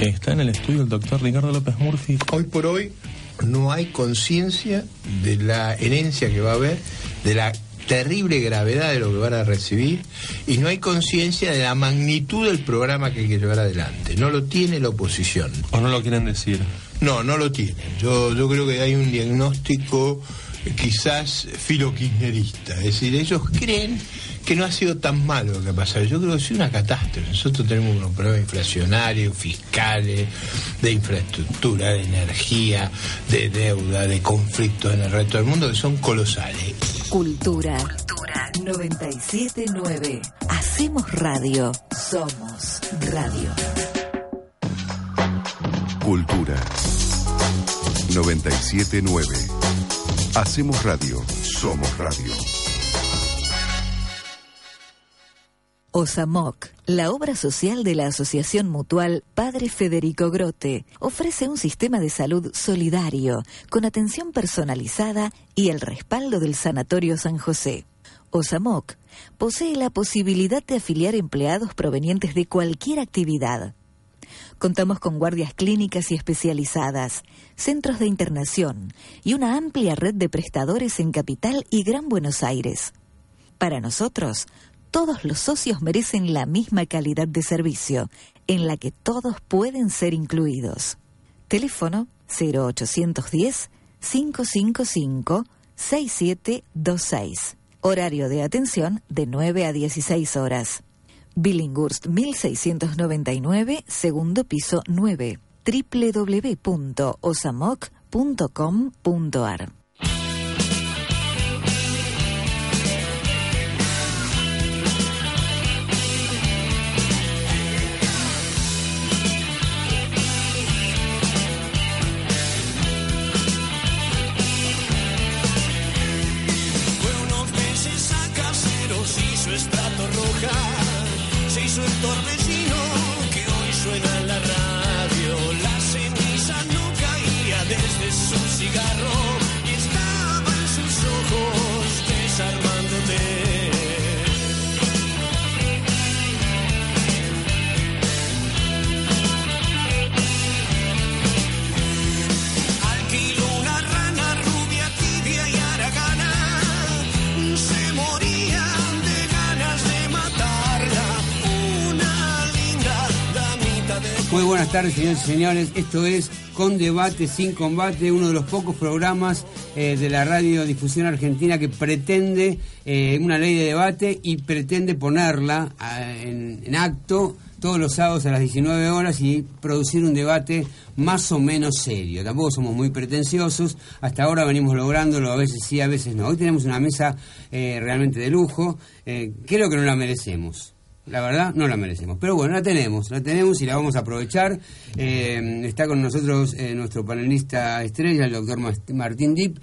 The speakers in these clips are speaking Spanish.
Está en el estudio el doctor Ricardo López Murphy. Hoy por hoy no hay conciencia de la herencia que va a haber, de la terrible gravedad de lo que van a recibir y no hay conciencia de la magnitud del programa que hay que llevar adelante. No lo tiene la oposición. ¿O no lo quieren decir? No, no lo tiene. Yo, yo creo que hay un diagnóstico quizás filokirchnerista. Es decir, ellos creen que no ha sido tan malo lo que ha pasado. Yo creo que ha sido una catástrofe. Nosotros tenemos unos problemas inflacionarios, fiscales, de infraestructura, de energía, de deuda, de conflictos en el resto del mundo que son colosales. Cultura. Cultura. 979. Hacemos radio. Somos radio. Cultura. 979. Hacemos radio. Somos radio. OSAMOC, la obra social de la Asociación Mutual Padre Federico Grote, ofrece un sistema de salud solidario, con atención personalizada y el respaldo del Sanatorio San José. OSAMOC posee la posibilidad de afiliar empleados provenientes de cualquier actividad. Contamos con guardias clínicas y especializadas, centros de internación y una amplia red de prestadores en Capital y Gran Buenos Aires. Para nosotros, todos los socios merecen la misma calidad de servicio, en la que todos pueden ser incluidos. Teléfono 0810 555 6726. Horario de atención de 9 a 16 horas. Billinghurst 1699, segundo piso 9. www.osamoc.com.ar se hizo el torbellino que hoy suena en la radio. La ceniza no caía desde su cigarro Muy buenas tardes, señores y señores. Esto es Con Debate, Sin Combate, uno de los pocos programas eh, de la radiodifusión argentina que pretende eh, una ley de debate y pretende ponerla ah, en, acto todos los sábados a las 19 horas y producir un debate más o menos serio. Tampoco somos muy pretenciosos, hasta ahora venimos lográndolo, a veces sí, a veces no. Hoy tenemos una mesa eh, realmente de lujo, eh, creo que no la merecemos. La verdad, no la merecemos. Pero bueno, la tenemos, la tenemos y la vamos a aprovechar. Eh, está con nosotros eh, nuestro panelista estrella, el doctor Martín Dip.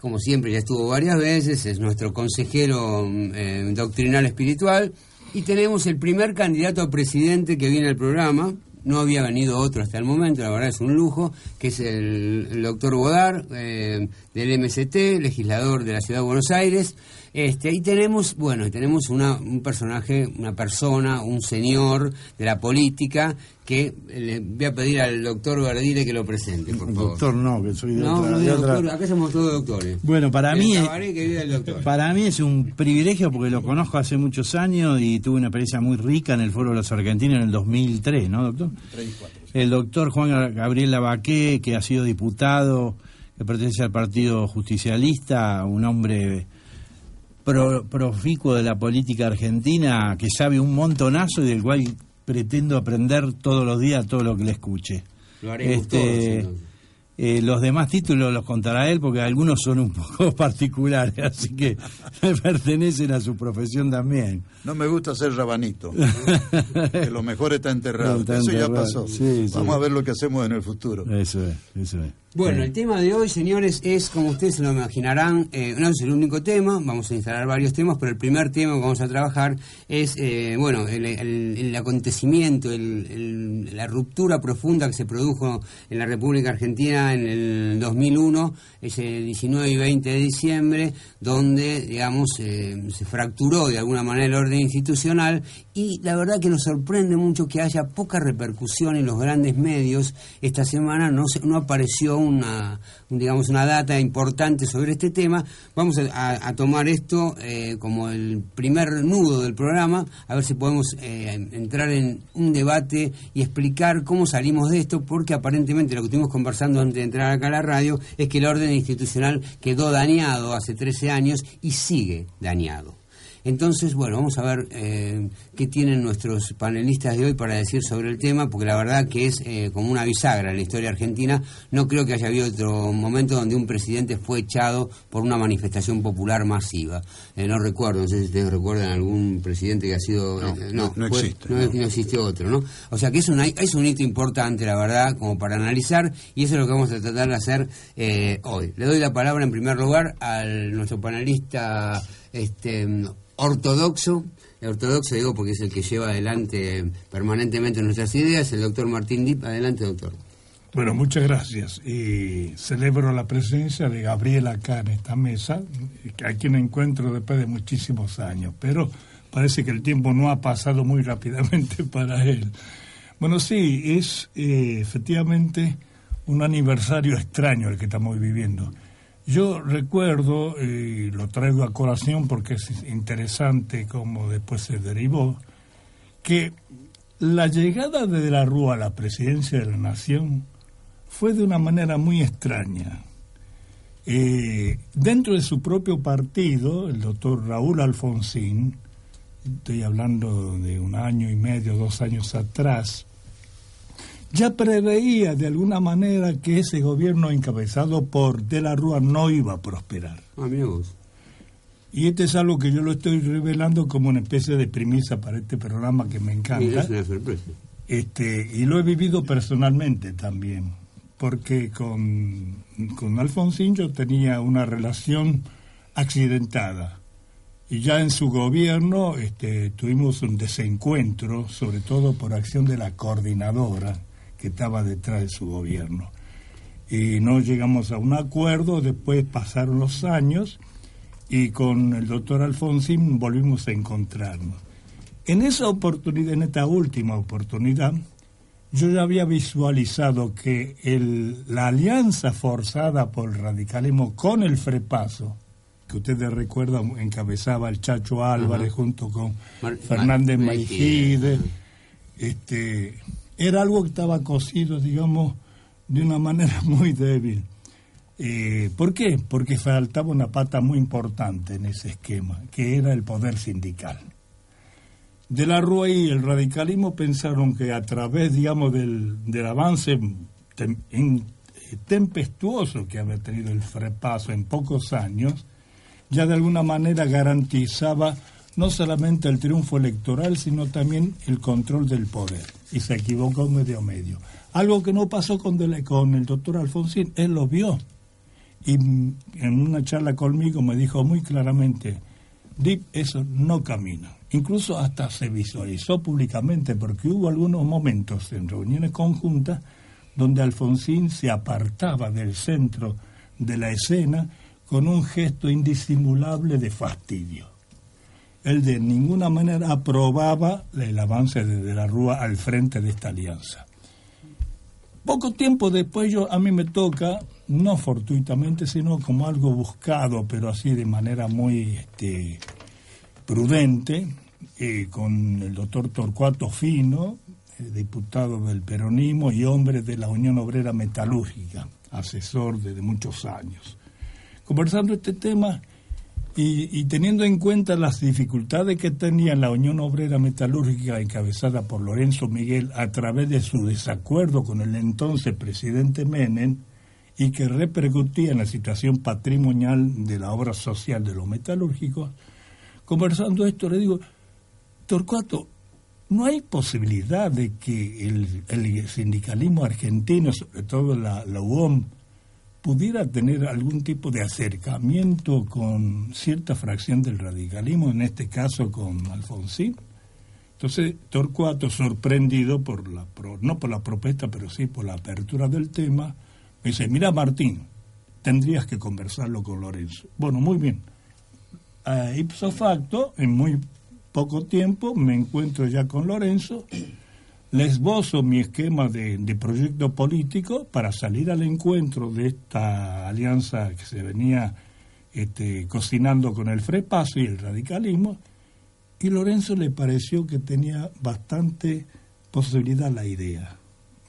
Como siempre, ya estuvo varias veces, es nuestro consejero eh, doctrinal espiritual. Y tenemos el primer candidato a presidente que viene al programa. No había venido otro hasta el momento, la verdad es un lujo, que es el, doctor Bodar, del MST, legislador de la Ciudad de Buenos Aires. Este, ahí tenemos, bueno, tenemos una, un personaje, una persona, un señor de la política que le voy a pedir al doctor Verdile que lo presente, por favor. Doctor no, que soy de No, otra- no, de otra- doctor, acá somos todos doctores. Bueno, para El mí, es- cabaret que vive el doctor. para mí es un privilegio porque lo conozco hace muchos años y tuve una experiencia muy rica en el Foro de los Argentinos en el 2003, ¿no, doctor? El doctor Juan Gabriel Lavaqué, que ha sido diputado, que pertenece al Partido Justicialista, un hombre pro- proficuo de la política argentina, que sabe un montonazo y del cual pretendo aprender todos los días todo lo que le escuche. Lo haremos Este, todos. Eh, los demás títulos los contará él porque algunos son un poco particulares, así que pertenecen a su profesión también. No me gusta ser rabanito, que lo mejor está enterrado. Está eso ya pasó. Sí, sí. Vamos a ver lo que hacemos en el futuro. Eso es, eso es. Bueno, el tema de hoy, señores, es, como ustedes se lo imaginarán, eh, no es el único tema, vamos a instalar varios temas, pero el primer tema que vamos a trabajar es, eh, bueno, el, el- el acontecimiento, el- el- la ruptura profunda que se produjo en la República Argentina en el 2001, ese 19 y 20 de diciembre, donde, digamos, eh, se fracturó de alguna manera el orden institucional y la verdad que nos sorprende mucho que haya poca repercusión en los grandes medios. Esta semana no, se- no apareció una, un, digamos, una data importante sobre este tema. Vamos a tomar esto eh, como el primer nudo del programa, a ver si podemos eh, entrar en un debate y explicar cómo salimos de esto, porque aparentemente lo que estuvimos conversando antes de entrar acá a la radio es que el orden institucional quedó dañado hace 13 años y sigue dañado. Entonces, bueno, vamos a ver eh, qué tienen nuestros panelistas de hoy para decir sobre el tema, porque la verdad que es eh, como una bisagra en la historia argentina. No creo que haya habido otro momento donde un presidente fue echado por una manifestación popular masiva. Eh, no recuerdo, no sé si ustedes recuerdan algún presidente que ha sido... No, no, no fue- existe, No, existe otro, ¿no? O sea que es un, es un hito importante, la verdad, como para analizar, y eso es lo que vamos a tratar de hacer eh, hoy. Le doy la palabra en primer lugar al nuestro panelista este, ortodoxo, ortodoxo digo porque es el que lleva adelante permanentemente nuestras ideas, el doctor Martín Dip. Adelante, doctor. Bueno, muchas gracias. Y celebro la presencia de Gabriel acá en esta mesa, a quien encuentro después de muchísimos años, pero parece que el tiempo no ha pasado muy rápidamente para él. Bueno, sí, es eh, efectivamente un aniversario extraño el que estamos viviendo. Yo recuerdo, y lo traigo a colación porque es interesante cómo después se derivó, que la llegada de De la Rúa a la presidencia de la Nación fue de una manera muy extraña. Eh, dentro de su propio partido, el doctor Raúl Alfonsín, estoy hablando de un año y medio, dos años atrás, ya preveía de alguna manera que ese gobierno encabezado por De la Rúa no iba a prosperar. Mira vos. Y este es algo que yo lo estoy revelando como una especie de premisa para este programa que me encanta. Mira, es una sorpresa. Este, y lo he vivido personalmente también, porque con, con Alfonsín yo tenía una relación accidentada. Y ya en su gobierno este, tuvimos un desencuentro, sobre todo por acción de la coordinadora que estaba detrás de su gobierno. Y no llegamos a un acuerdo, después pasaron los años y con el doctor Alfonsín volvimos a encontrarnos. En esa oportunidad, en esta última oportunidad, yo ya había visualizado que el, la alianza forzada por el radicalismo con el Frepaso, que ustedes recuerdan encabezaba el Chacho Álvarez junto con Mar- Fernández Mar- Maijide, este, era algo que estaba cosido, digamos, de una manera muy débil. Eh, ¿Por qué? Porque faltaba una pata muy importante en ese esquema, que era el poder sindical. De la Rúa y el radicalismo pensaron que a través, digamos, del, del avance eh, tempestuoso que había tenido el Frepaso en pocos años, ya de alguna manera garantizaba no solamente el triunfo electoral, sino también el control del poder. Y se equivocó medio medio. Algo que no pasó con, con el doctor Alfonsín, él lo vio. Y en una charla conmigo me dijo muy claramente, Dip, eso no camina. Incluso hasta se visualizó públicamente, porque hubo algunos momentos en reuniones conjuntas donde Alfonsín se apartaba del centro de la escena con un gesto indisimulable de fastidio. Él de ninguna manera aprobaba el avance de, la Rúa al frente de esta alianza. Poco tiempo después yo a mí me toca, no fortuitamente, sino como algo buscado, pero así de manera muy este, prudente, eh, con el doctor Torcuato Fino, eh, diputado del peronismo y hombre de la Unión Obrera Metalúrgica, asesor desde muchos años. Conversando este tema y, y teniendo en cuenta las dificultades que tenía la Unión Obrera Metalúrgica encabezada por Lorenzo Miguel a través de su desacuerdo con el entonces presidente Menem y que repercutía en la situación patrimonial de la obra social de los metalúrgicos, conversando esto le digo, Torcuato, no hay posibilidad de que el, sindicalismo argentino, sobre todo la, la UOM, pudiera tener algún tipo de acercamiento con cierta fracción del radicalismo, en este caso con Alfonsín. Entonces, Torcuato, sorprendido por la, no por la propuesta, pero sí por la apertura del tema, me dice, mira Martín, tendrías que conversarlo con Lorenzo. Bueno, muy bien. A ipso facto, en muy poco tiempo, me encuentro ya con Lorenzo, le esbozo mi esquema de, proyecto político para salir al encuentro de esta alianza que se venía este, cocinando con el Frepaso y el radicalismo, y Lorenzo le pareció que tenía bastante posibilidad la idea.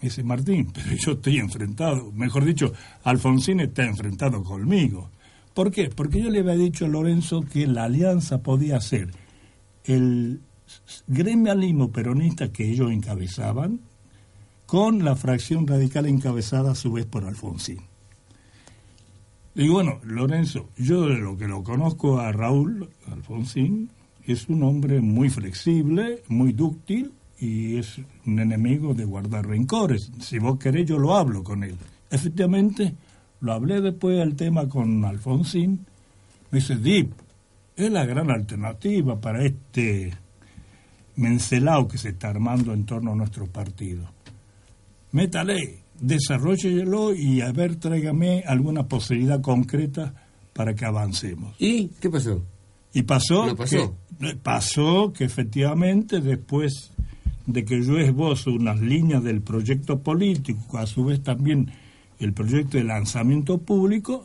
Me dice, Martín, pero yo estoy enfrentado, mejor dicho, Alfonsín está enfrentado conmigo. ¿Por qué? Porque yo le había dicho a Lorenzo que la alianza podía ser el gremialismo peronista que ellos encabezaban con la fracción radical encabezada a su vez por Alfonsín. Y bueno, Lorenzo, yo de lo que lo conozco a Raúl Alfonsín, es un hombre muy flexible, muy dúctil y es un enemigo de guardar rencores. Si vos querés, yo lo hablo con él. Efectivamente, lo hablé después del tema con Alfonsín. Me dice, Dip, es la gran alternativa para este mencelao que se está armando en torno a nuestro partido. Métale, desarrollelo y a ver, tráigame alguna posibilidad concreta para que avancemos. ¿Y qué pasó? Y pasó, pasó. Que, pasó que efectivamente después de que yo esbozo unas líneas del proyecto político, a su vez también el proyecto de lanzamiento público,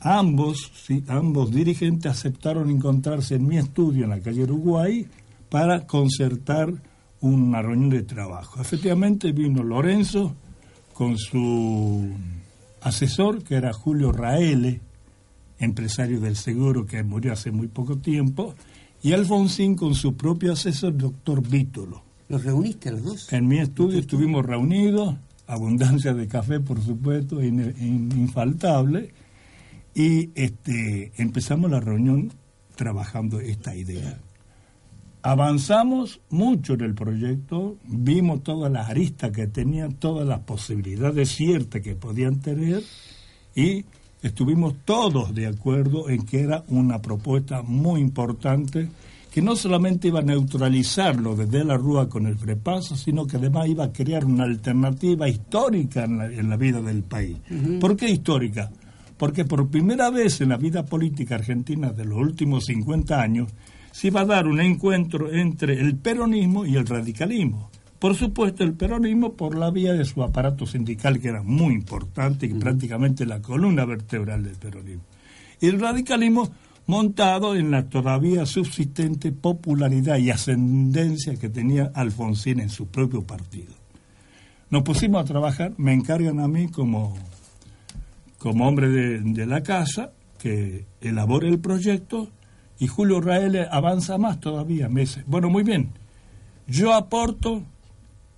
ambos, sí, ambos dirigentes aceptaron encontrarse en mi estudio en la calle Uruguay para concertar una reunión de trabajo. Efectivamente vino Lorenzo con su asesor, que era Julio Raele, empresario del seguro que murió hace muy poco tiempo, y Alfonsín con su propio asesor, doctor Vítolo. ¿Los reuniste los dos? En mi estudio estuvimos reunidos, abundancia de café, por supuesto, in- in- infaltable, y este, empezamos la reunión trabajando esta idea. Avanzamos mucho en el proyecto, vimos todas las aristas que tenían, todas las posibilidades ciertas que podían tener y estuvimos todos de acuerdo en que era una propuesta muy importante que no solamente iba a neutralizarlo desde la Rúa con el frepaso, sino que además iba a crear una alternativa histórica en la, en la vida del país. ¿Por qué histórica? Porque por primera vez en la vida política argentina de los últimos 50 años se iba a dar un encuentro entre el peronismo y el radicalismo. Por supuesto, el peronismo por la vía de su aparato sindical, que era muy importante y prácticamente la columna vertebral del peronismo. Y el radicalismo montado en la todavía subsistente popularidad y ascendencia que tenía Alfonsín en su propio partido. Nos pusimos a trabajar, me encargan a mí como, como hombre de, de la casa que elabore el proyecto y Julio Rael avanza más todavía. Me dice, bueno, muy bien, yo aporto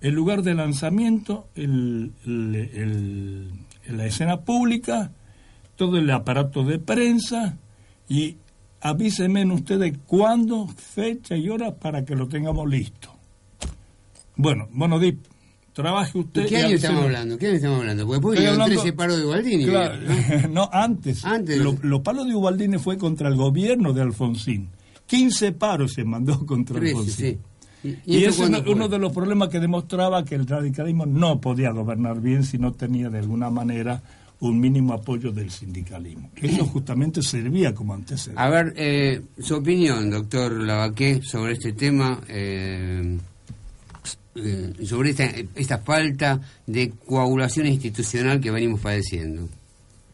el lugar de lanzamiento, el, el- la escena pública, todo el aparato de prensa y avísenme ustedes cuándo, fecha y hora para que lo tengamos listo. Bueno, bueno, Dip, trabaje usted. ¿De qué y año estamos hablando? ¿Qué año estamos hablando? Porque después vinieron hablando- 13 paros de Gualdini. Claro, ¿no? no, antes. Antes. Lo- Los palos de Ubaldini fue contra el gobierno de Alfonsín. 15 paros se mandó contra 13, Alfonsín. sí. ¿Y, Y, y ese es uno, de los problemas que demostraba que el radicalismo no podía gobernar bien si no tenía de alguna manera un mínimo apoyo del sindicalismo. Eso justamente servía como antecedente. A ver, eh, su opinión, doctor Lavaqué, sobre este tema, eh, sobre esta, esta falta de coagulación institucional que venimos padeciendo.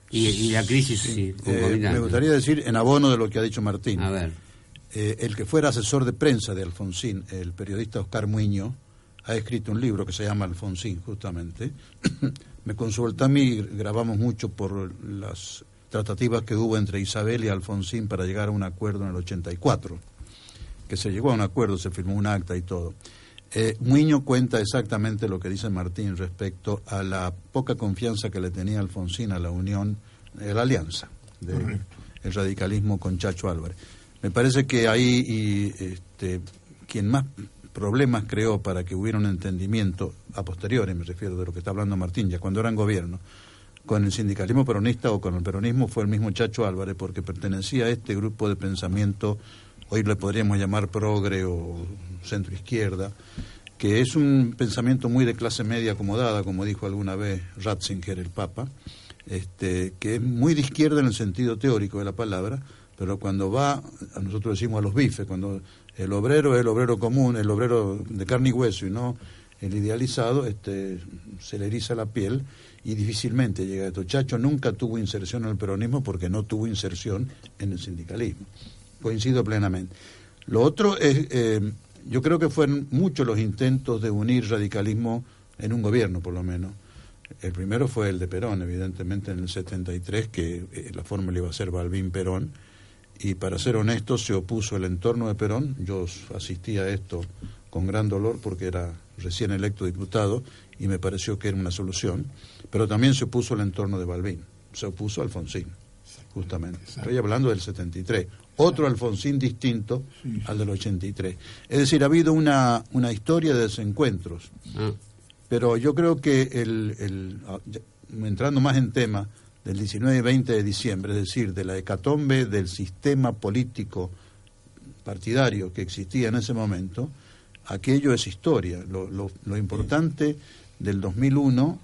Y, y la crisis sí, Eh, me gustaría decir, en abono de lo que ha dicho Martín, A ver. eh, el que fuera asesor de prensa de Alfonsín, el periodista Oscar Muño, ha escrito un libro que se llama Alfonsín, justamente. me consulta a mí, grabamos mucho por las tratativas que hubo entre Isabel y Alfonsín para llegar a un acuerdo en el 84, que se llegó a un acuerdo, se firmó un acta y todo. Eh, Muño cuenta exactamente lo que dice Martín respecto a la poca confianza que le tenía Alfonsín a la unión, a la alianza del el radicalismo con Chacho Álvarez. Me parece que ahí y, este, quien más problemas creó para que hubiera un entendimiento, a posteriori me refiero de lo que está hablando Martín, ya cuando eran gobierno, con el sindicalismo peronista o con el peronismo fue el mismo Chacho Álvarez, porque pertenecía a este grupo de pensamiento, hoy le podríamos llamar progre o centro izquierda, que es un pensamiento muy de clase media acomodada, como dijo alguna vez Ratzinger, el Papa, este, que es muy de izquierda en el sentido teórico de la palabra, pero cuando va, a nosotros decimos a los bifes, cuando el obrero es el obrero común, el obrero de carne y hueso y no el idealizado, este, se le eriza la piel y difícilmente llega a esto. Chacho nunca tuvo inserción en el peronismo porque no tuvo inserción en el sindicalismo. Coincido plenamente. Lo otro es, eh, yo creo que fueron muchos los intentos de unir radicalismo en un gobierno, por lo menos. El primero fue el de Perón, evidentemente en el 73, que eh, la fórmula iba a ser Balbín-Perón, y para ser honesto se opuso el entorno de Perón, yo asistí a esto con gran dolor porque era recién electo diputado y me pareció que era una solución, pero también se opuso el entorno de Balbín, se opuso a Alfonsín, justamente. Estoy hablando del 73, otro Alfonsín distinto al del 83. Es decir, ha habido una, una historia de desencuentros, pero yo creo que el, el, entrando más en tema, del 19 y 20 de diciembre, es decir, de la hecatombe del sistema político partidario que existía en ese momento, aquello es historia. Lo, lo, lo importante del 2001,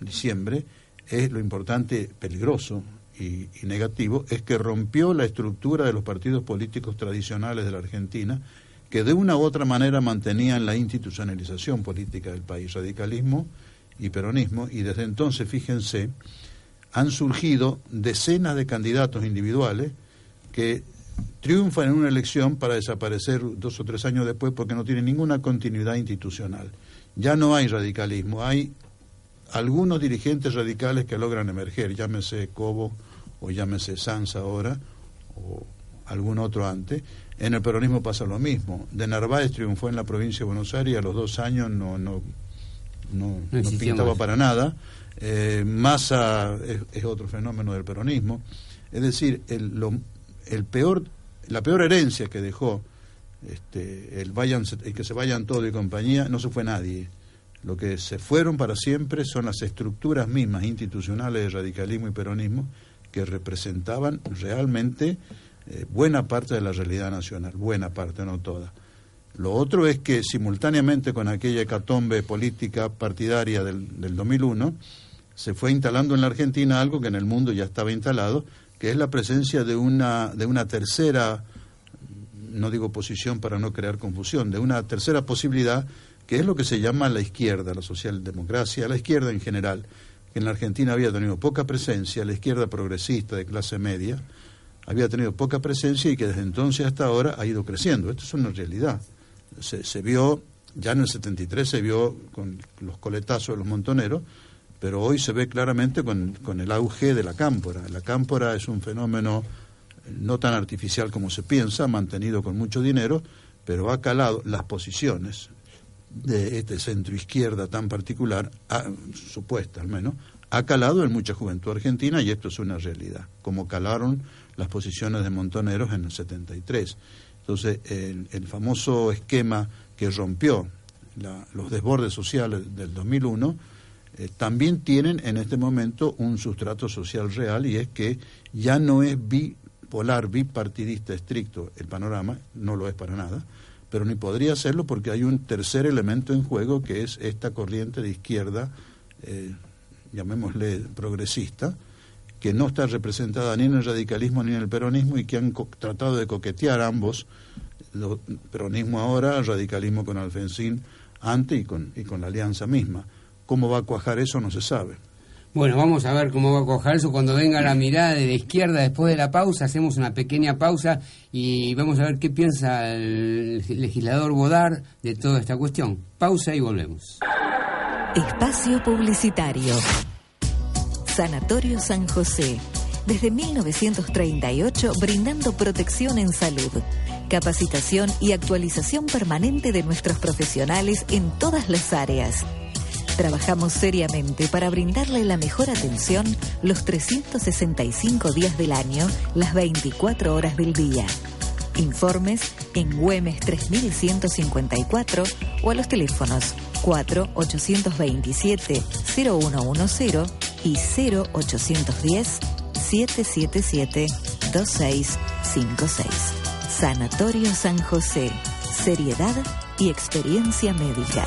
diciembre, es lo importante, peligroso y, negativo, es que rompió la estructura de los partidos políticos tradicionales de la Argentina, que de una u otra manera mantenían la institucionalización política del país, radicalismo y peronismo, y desde entonces, fíjense, han surgido decenas de candidatos individuales que triunfan en una elección para desaparecer dos o tres años después porque no tienen ninguna continuidad institucional. Ya no hay radicalismo, hay algunos dirigentes radicales que logran emerger, llámese Cobo o llámese Sanz ahora o algún otro antes. En el peronismo pasa lo mismo. De Narváez triunfó en la provincia de Buenos Aires y a los dos años no, no, no, no, no pintaba más. para nada. Eh, Massa es, es, otro fenómeno del peronismo. Es decir, el, lo, el peor, la peor herencia que dejó este, el, vayan, el que se vayan todo y compañía, no se fue nadie. Lo que se fueron para siempre son las estructuras mismas institucionales de radicalismo y peronismo que representaban realmente eh, buena parte de la realidad nacional, buena parte, no toda. Lo otro es que simultáneamente con aquella hecatombe política partidaria del, del 2001, se fue instalando en la Argentina algo que en el mundo ya estaba instalado, que es la presencia de una, de una tercera, no digo posición para no crear confusión, de una tercera posibilidad, que es lo que se llama la izquierda, la socialdemocracia, la izquierda en general, que en la Argentina había tenido poca presencia, la izquierda progresista de clase media, había tenido poca presencia y que desde entonces hasta ahora ha ido creciendo. Esto es una realidad. Se, vio, ya en el 73 se vio con los coletazos de los montoneros, pero hoy se ve claramente con, con, el auge de la cámpora. La cámpora es un fenómeno no tan artificial como se piensa, mantenido con mucho dinero, pero ha calado las posiciones de este centro izquierda tan particular, ha, supuesta al menos, ha calado en mucha juventud argentina y esto es una realidad, como calaron las posiciones de Montoneros en el 73. Entonces, el, el famoso esquema que rompió la, los desbordes sociales del 2001, eh, también tienen en este momento un sustrato social real y es que ya no es bipolar, bipartidista estricto el panorama, no lo es para nada, pero ni podría serlo porque hay un tercer elemento en juego que es esta corriente de izquierda, eh, llamémosle progresista, que no está representada ni en el radicalismo ni en el peronismo y que han tratado de coquetear ambos, peronismo ahora, radicalismo con Alfonsín antes y con, y con la alianza misma. ¿Cómo va a cuajar eso? No se sabe. Bueno, vamos a ver cómo va a cuajar eso cuando venga la mirada de la izquierda después de la pausa. Hacemos una pequeña pausa y vamos a ver qué piensa el legislador Bodar de toda esta cuestión. Pausa y volvemos. Espacio Publicitario. Sanatorio San José desde 1938 brindando protección en salud, capacitación y actualización permanente de nuestros profesionales en todas las áreas. Trabajamos seriamente para brindarle la mejor atención los 365 días del año, las 24 horas del día. Informes en Güemes 3154 o a los teléfonos 4 827 0110 y 0810 777 2656. Sanatorio San José. Seriedad y experiencia médica.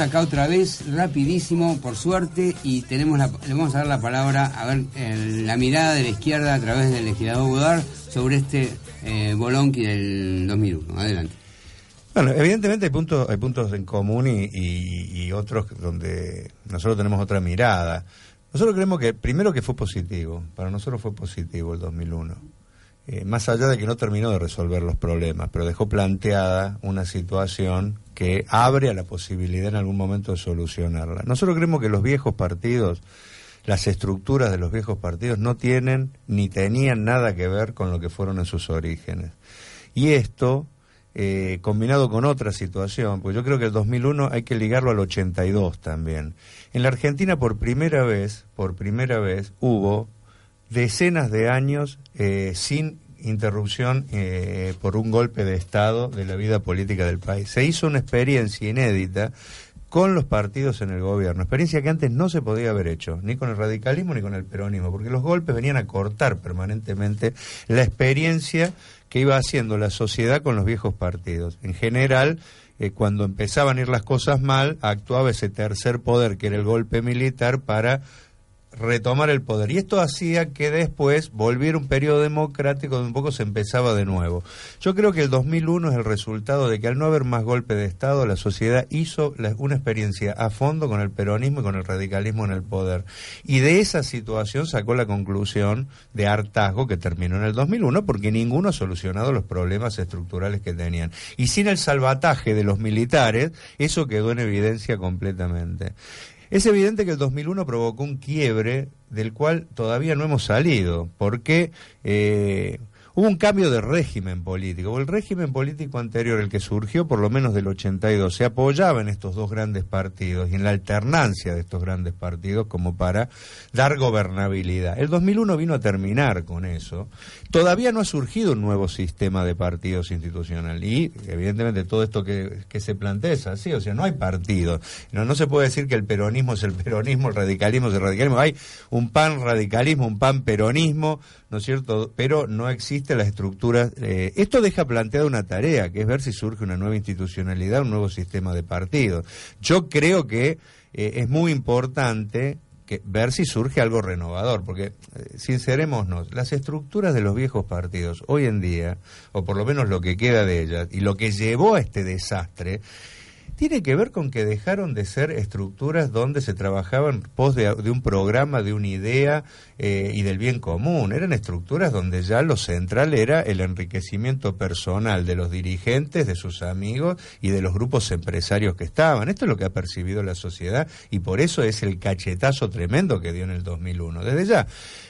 Acá otra vez, rapidísimo, por suerte, y tenemos la- le vamos a dar la palabra, a ver, el- la mirada de la izquierda a través del legislador Godard sobre este eh, Bolonqui del 2001. Adelante. Bueno, evidentemente hay puntos, hay puntos en común y, y- y otros donde nosotros tenemos otra mirada. Nosotros creemos que, primero que fue positivo, para nosotros fue positivo el 2001. Eh, más allá de que no terminó de resolver los problemas, pero dejó planteada una situación que abre a la posibilidad en algún momento de solucionarla. Nosotros creemos que los viejos partidos, las estructuras de los viejos partidos no tienen ni tenían nada que ver con lo que fueron en sus orígenes. Y esto, eh, combinado con otra situación, pues yo creo que el 2001 hay que ligarlo al 82 también. En la Argentina por primera vez, por primera vez hubo decenas de años eh, sin interrupción eh, por un golpe de Estado de la vida política del país. Se hizo una experiencia inédita con los partidos en el gobierno, experiencia que antes no se podía haber hecho, ni con el radicalismo ni con el peronismo, porque los golpes venían a cortar permanentemente la experiencia que iba haciendo la sociedad con los viejos partidos. En general, eh, cuando empezaban a ir las cosas mal, actuaba ese tercer poder, que era el golpe militar, para retomar el poder. Y esto hacía que después volviera un periodo democrático donde un poco se empezaba de nuevo. Yo creo que el 2001 es el resultado de que al no haber más golpe de Estado, la sociedad hizo una experiencia a fondo con el peronismo y con el radicalismo en el poder. Y de esa situación sacó la conclusión de hartazgo que terminó en el 2001 porque ninguno ha solucionado los problemas estructurales que tenían. Y sin el salvataje de los militares, eso quedó en evidencia completamente. Es evidente que el 2001 provocó un quiebre del cual todavía no hemos salido, porque eh, hubo un cambio de régimen político. El régimen político anterior, el que surgió por lo menos del 82, se apoyaba en estos dos grandes partidos y en la alternancia de estos grandes partidos como para dar gobernabilidad. El 2001 vino a terminar con eso. Todavía no ha surgido un nuevo sistema de partidos institucional y evidentemente todo esto que, se plantea es así, o sea, no hay partido. No, se puede decir que el peronismo es el peronismo, el radicalismo es el radicalismo. Hay un pan radicalismo, un pan peronismo, ¿no es cierto? Pero no existen las estructuras. eh, esto deja planteada una tarea, que es ver si surge una nueva institucionalidad, un nuevo sistema de partidos. Yo creo que eh, es muy importante que ver si surge algo renovador, porque eh, sincerémonos, las estructuras de los viejos partidos hoy en día, o por lo menos lo que queda de ellas, y lo que llevó a este desastre, tiene que ver con que dejaron de ser estructuras donde se trabajaba en pos de, de un programa, de una idea eh, y del bien común. Eran estructuras donde ya lo central era el enriquecimiento personal de los dirigentes, de sus amigos y de los grupos empresarios que estaban. Esto es lo que ha percibido la sociedad y por eso es el cachetazo tremendo que dio en el 2001. Desde ya,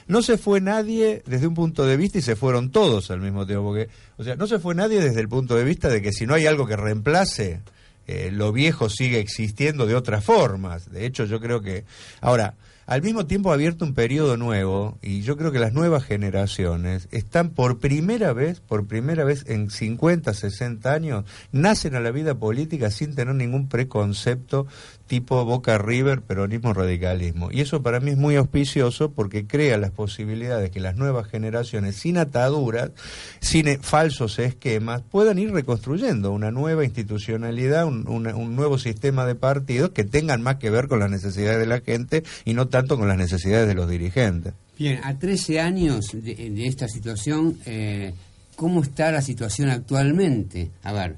no se fue nadie desde un punto de vista y se fueron todos al mismo tiempo. Porque, o sea, no se fue nadie desde el punto de vista de que si no hay algo que reemplace eh, lo viejo sigue existiendo de otras formas. De hecho, yo creo que... Ahora, al mismo tiempo ha abierto un periodo nuevo y yo creo que las nuevas generaciones están por primera vez, por primera vez en 50, 60 años, nacen a la vida política sin tener ningún preconcepto tipo Boca River, peronismo, radicalismo. Y eso para mí es muy auspicioso porque crea las posibilidades que las nuevas generaciones, sin ataduras, sin eh, falsos esquemas, puedan ir reconstruyendo una nueva institucionalidad, un, nuevo sistema de partidos que tengan más que ver con las necesidades de la gente y no tanto con las necesidades de los dirigentes. Bien, a 13 años de, de esta situación, eh, ¿cómo está la situación actualmente? A ver,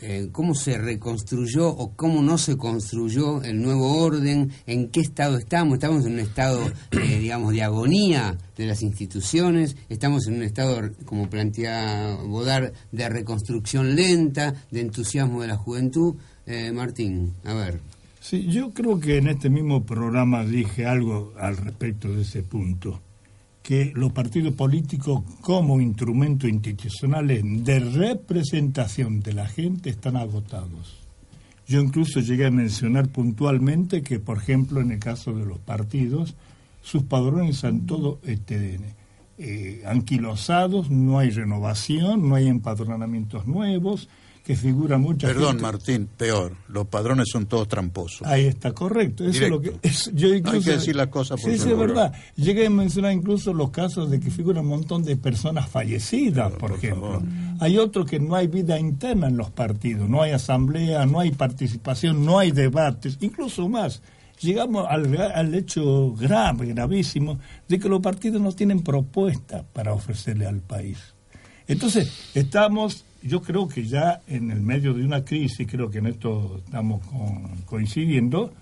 eh, ¿cómo se reconstruyó o cómo no se construyó el nuevo orden? ¿En qué estado estamos? ¿Estamos en un estado, eh, digamos, de agonía de las instituciones? ¿Estamos en un estado, como plantea Bodar, de reconstrucción lenta, de entusiasmo de la juventud? Eh, Martín, a ver. Sí, yo creo que en este mismo programa dije algo al respecto de ese punto, que los partidos políticos como instrumentos institucionales de representación de la gente están agotados. Yo incluso llegué a mencionar puntualmente que, por ejemplo, en el caso de los partidos, sus padrones están todos este, eh, anquilosados, no hay renovación, no hay empadronamientos nuevos, que figura mucha Perdón, gente. Martín, peor. Los padrones son todos tramposos. Ahí está, correcto. Eso es lo que, Directo. es- yo incluso, Hay que decir las cosas por Sí, sí, es verdad. Llegué a mencionar incluso los casos de que figura un montón de personas fallecidas, por, ejemplo. Hay otro que no hay vida interna en los partidos, no hay asamblea, no hay participación, no hay debates, incluso más. Llegamos al, al hecho grave, gravísimo, de que los partidos no tienen propuesta para ofrecerle al país. Entonces, estamos, yo creo que ya en el medio de una crisis, creo que en esto estamos con- coincidiendo,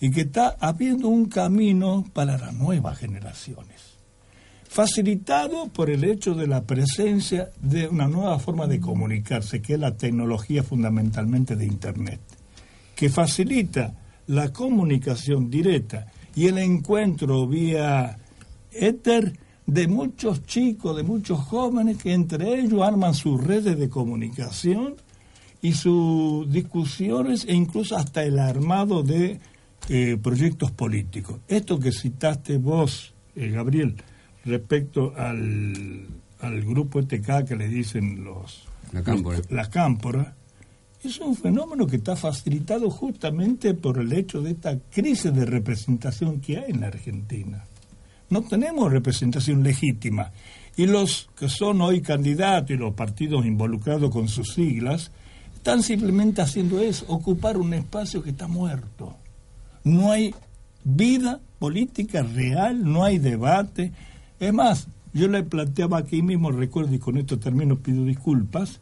y que está habiendo un camino para las nuevas generaciones, facilitado por el hecho de la presencia de una nueva forma de comunicarse, que es la tecnología fundamentalmente de Internet, que facilita la comunicación directa y el encuentro vía éter de muchos chicos, de muchos jóvenes que entre ellos arman sus redes de comunicación y sus discusiones e incluso hasta el armado de eh, proyectos políticos. Esto que citaste vos, eh, Gabriel, respecto al, al grupo ETK que le dicen los... La cámpora. los- la cámpora, es un fenómeno que está facilitado justamente por el hecho de esta crisis de representación que hay en la Argentina. No tenemos representación legítima. Y los que son hoy candidatos y los partidos involucrados con sus siglas están simplemente haciendo eso, ocupar un espacio que está muerto. No hay vida política real, no hay debate. Es más, yo le planteaba aquí mismo, recuerdo, y con esto termino, pido disculpas,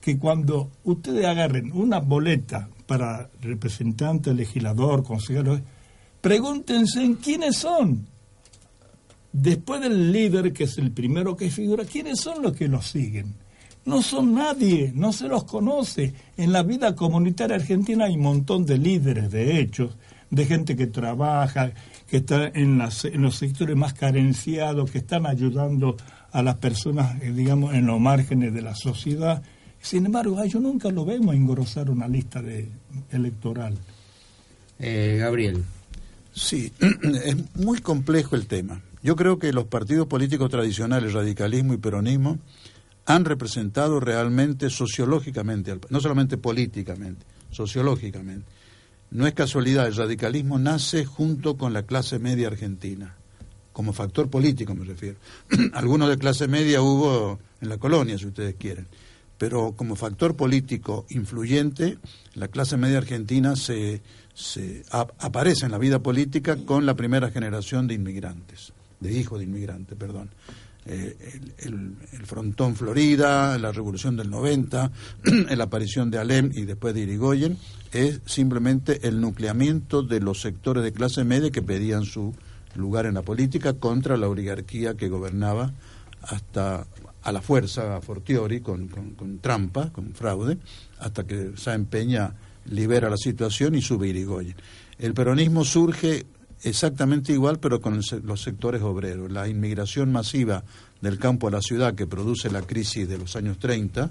que cuando ustedes agarren una boleta para representante, legislador, consejero, pregúntense en quiénes son. Después del líder, que es el primero que figura, ¿quiénes son los que los siguen? No son nadie, no se los conoce. En la vida comunitaria argentina hay un montón de líderes, de hechos, de gente que trabaja, que está en, las- en los sectores más carenciados, que están ayudando a las personas, eh, digamos, en los márgenes de la sociedad. Sin embargo, a ellos nunca lo vemos engrosar una lista de, electoral. Eh, Gabriel. Sí, es muy complejo el tema. Yo creo que los partidos políticos tradicionales, radicalismo y peronismo, han representado realmente sociológicamente, no solamente políticamente, sociológicamente. No es casualidad, el radicalismo nace junto con la clase media argentina, como factor político me refiero. Algunos de clase media hubo en la colonia, si ustedes quieren, pero como factor político influyente, la clase media argentina se, se ap- aparece en la vida política con la primera generación de inmigrantes, de hijos de inmigrantes, perdón. Eh, el, frontón Florida, la revolución del 90, la aparición de Alem y después de Irigoyen, es simplemente el nucleamiento de los sectores de clase media que pedían su lugar en la política contra la oligarquía que gobernaba hasta a la fuerza a fortiori con, con, con trampa, con fraude, hasta que Sáenz Peña libera la situación y sube Irigoyen. El peronismo surge exactamente igual, pero con los sectores obreros. La inmigración masiva del campo a la ciudad que produce la crisis de los años 30,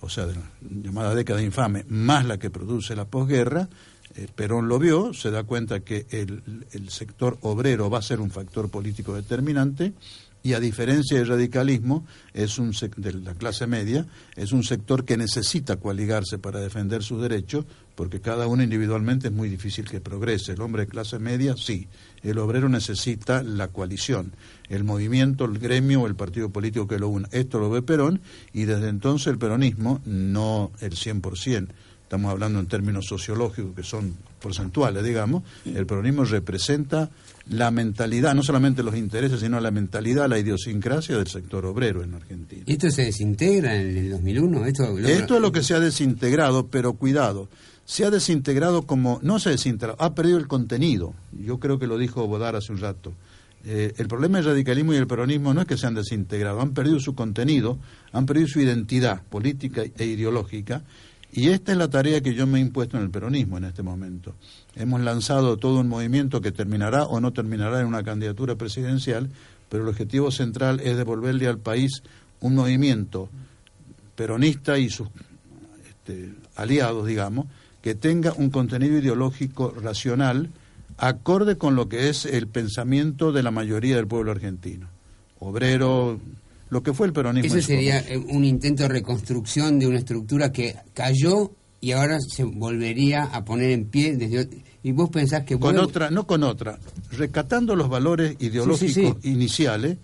o sea, de la llamada década infame, más la que produce la posguerra, eh, Perón lo vio, se da cuenta que el sector obrero va a ser un factor político determinante y a diferencia del radicalismo es un de la clase media es un sector que necesita coaligarse para defender sus derechos porque cada uno individualmente es muy difícil que progrese. El hombre de clase media sí. El obrero necesita la coalición. El movimiento el gremio el partido político que lo una esto lo ve Perón y desde entonces el peronismo no el 100% estamos hablando en términos sociológicos que son porcentuales, digamos, el peronismo representa la mentalidad, no solamente los intereses, sino la mentalidad, la idiosincrasia del sector obrero en Argentina. ¿Esto se desintegra en el 2001? Esto, Esto es lo que se ha desintegrado, pero cuidado, se ha desintegrado como, no se ha desintegrado, ha perdido el contenido. Yo creo que lo dijo Bodar hace un rato. Eh, el problema del radicalismo y el peronismo no es que se han desintegrado, han perdido su contenido, han perdido su identidad política e ideológica, y esta es la tarea que yo me he impuesto en el peronismo en este momento. Hemos lanzado todo un movimiento que terminará o no terminará en una candidatura presidencial, pero el objetivo central es devolverle al país un movimiento peronista y sus este, aliados, digamos, que tenga un contenido ideológico racional acorde con lo que es el pensamiento de la mayoría del pueblo argentino. Obrero, lo que fue el peronismo. Ese sería eh, un intento de reconstrucción de una estructura que cayó y ahora se volvería a poner en pie desde y vos pensás que con otra no con otra rescatando los valores ideológicos iniciales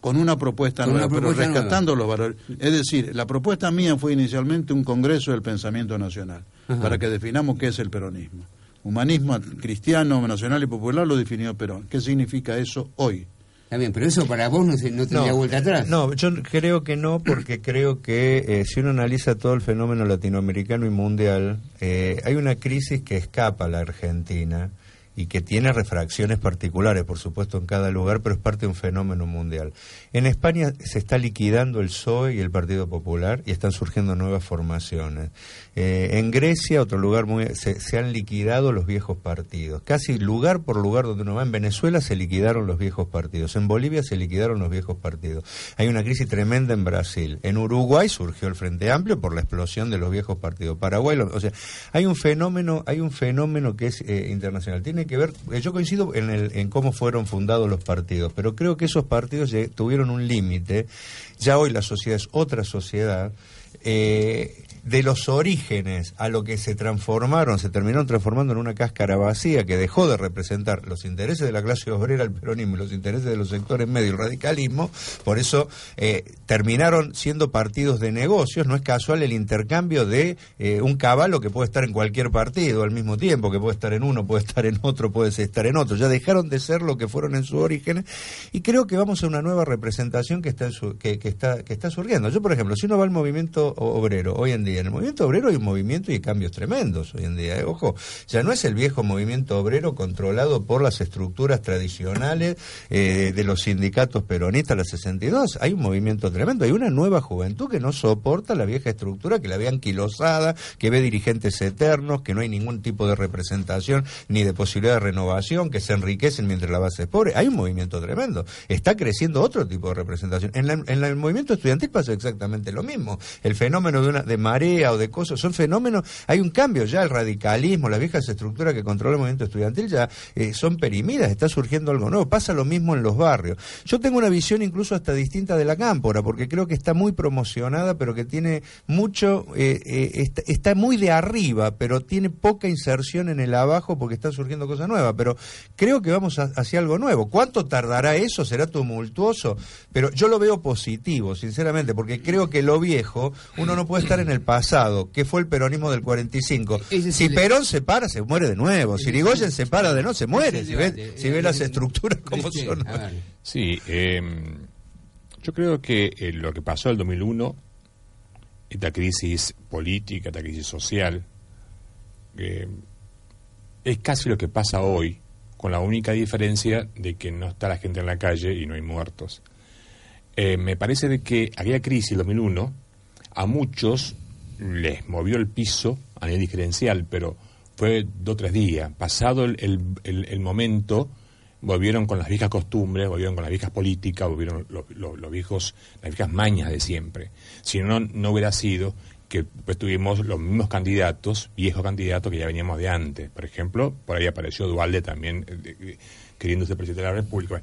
con una propuesta nueva pero rescatando los valores es decir la propuesta mía fue inicialmente un congreso del pensamiento nacional para que definamos qué es el peronismo. Humanismo cristiano nacional y popular lo definió Perón. Qué significa eso hoy Está bien, pero eso para vos no, se, no tendría vuelta atrás. No, yo creo que no, porque creo que eh, si uno analiza todo el fenómeno latinoamericano y mundial, eh, hay una crisis que escapa a la Argentina y que tiene refracciones particulares, por supuesto, en cada lugar, pero es parte de un fenómeno mundial. En España se está liquidando el PSOE y el Partido Popular y están surgiendo nuevas formaciones. Eh, en Grecia, otro lugar muy... Se, han liquidado los viejos partidos. Casi lugar por lugar donde uno va. En Venezuela se liquidaron los viejos partidos. En Bolivia se liquidaron los viejos partidos. Hay una crisis tremenda en Brasil. En Uruguay surgió el Frente Amplio por la explosión de los viejos partidos. Paraguay, o sea, hay un fenómeno, hay un fenómeno que es eh, internacional. Tiene que ver, eh, yo coincido en, el, en cómo fueron fundados los partidos, pero creo que esos partidos tuvieron un límite. Ya hoy la sociedad es otra sociedad. Eh, de los orígenes a lo que se transformaron, se terminaron transformando en una cáscara vacía que dejó de representar los intereses de la clase obrera, el peronismo y los intereses de los sectores medio, el radicalismo, por eso eh, terminaron siendo partidos de negocios, no es casual el intercambio de eh, un caballo que puede estar en cualquier partido al mismo tiempo, que puede estar en uno, puede estar en otro, puede estar en otro, ya dejaron de ser lo que fueron en su origen. Y creo que vamos a una nueva representación que está, que, que, está, que está surgiendo. Yo, por ejemplo, si uno va al movimiento obrero hoy en día, en el movimiento obrero hay un movimiento y cambios tremendos hoy en día. ¿eh? Ojo, ya no es el viejo movimiento obrero controlado por las estructuras tradicionales eh, de los sindicatos peronistas, la 62. Hay un movimiento tremendo. Hay una nueva juventud que no soporta la vieja estructura, que la ve anquilosada, que ve dirigentes eternos, que no hay ningún tipo de representación ni de posibilidad de renovación, que se enriquecen mientras la base es pobre. Hay un movimiento tremendo. Está creciendo otro tipo de representación. En, el movimiento estudiantil pasa exactamente lo mismo. El fenómeno de, una, de o de cosas, son fenómenos, hay un cambio ya, el radicalismo, las viejas estructuras que controla el movimiento estudiantil ya eh, son perimidas, está surgiendo algo nuevo, pasa lo mismo en los barrios. Yo tengo una visión incluso hasta distinta de la cámpora, porque creo que está muy promocionada, pero que tiene mucho, eh, eh, está, muy de arriba, pero tiene poca inserción en el abajo porque están surgiendo cosas nuevas, pero creo que vamos hacia algo nuevo. ¿Cuánto tardará eso? ¿Será tumultuoso? Pero yo lo veo positivo, sinceramente, porque creo que lo viejo, uno no puede estar en el pasado, que fue el peronismo del 45. si Perón se para, se muere de nuevo. Si Rigoyen se para de no, se muere. Si ve, si ve las estructuras como son. Sí, em, yo creo que eh, lo que pasó en el 2001, esta crisis política, esta crisis social, eh, es casi lo que pasa hoy, con la única diferencia de que no está la gente en la calle y no hay muertos. Eh, me parece de que aquella crisis, el 2001, a muchos les movió el piso a nivel diferencial, pero fue dos o tres días. Pasado el, momento, volvieron con las viejas costumbres, volvieron con las viejas políticas, volvieron los, viejos, las viejas mañas de siempre. Si no, no hubiera sido que pues, tuvimos los mismos candidatos, viejos candidatos que ya veníamos de antes. Por ejemplo, por ahí apareció Dualde también eh, queriendo ser presidente de la República.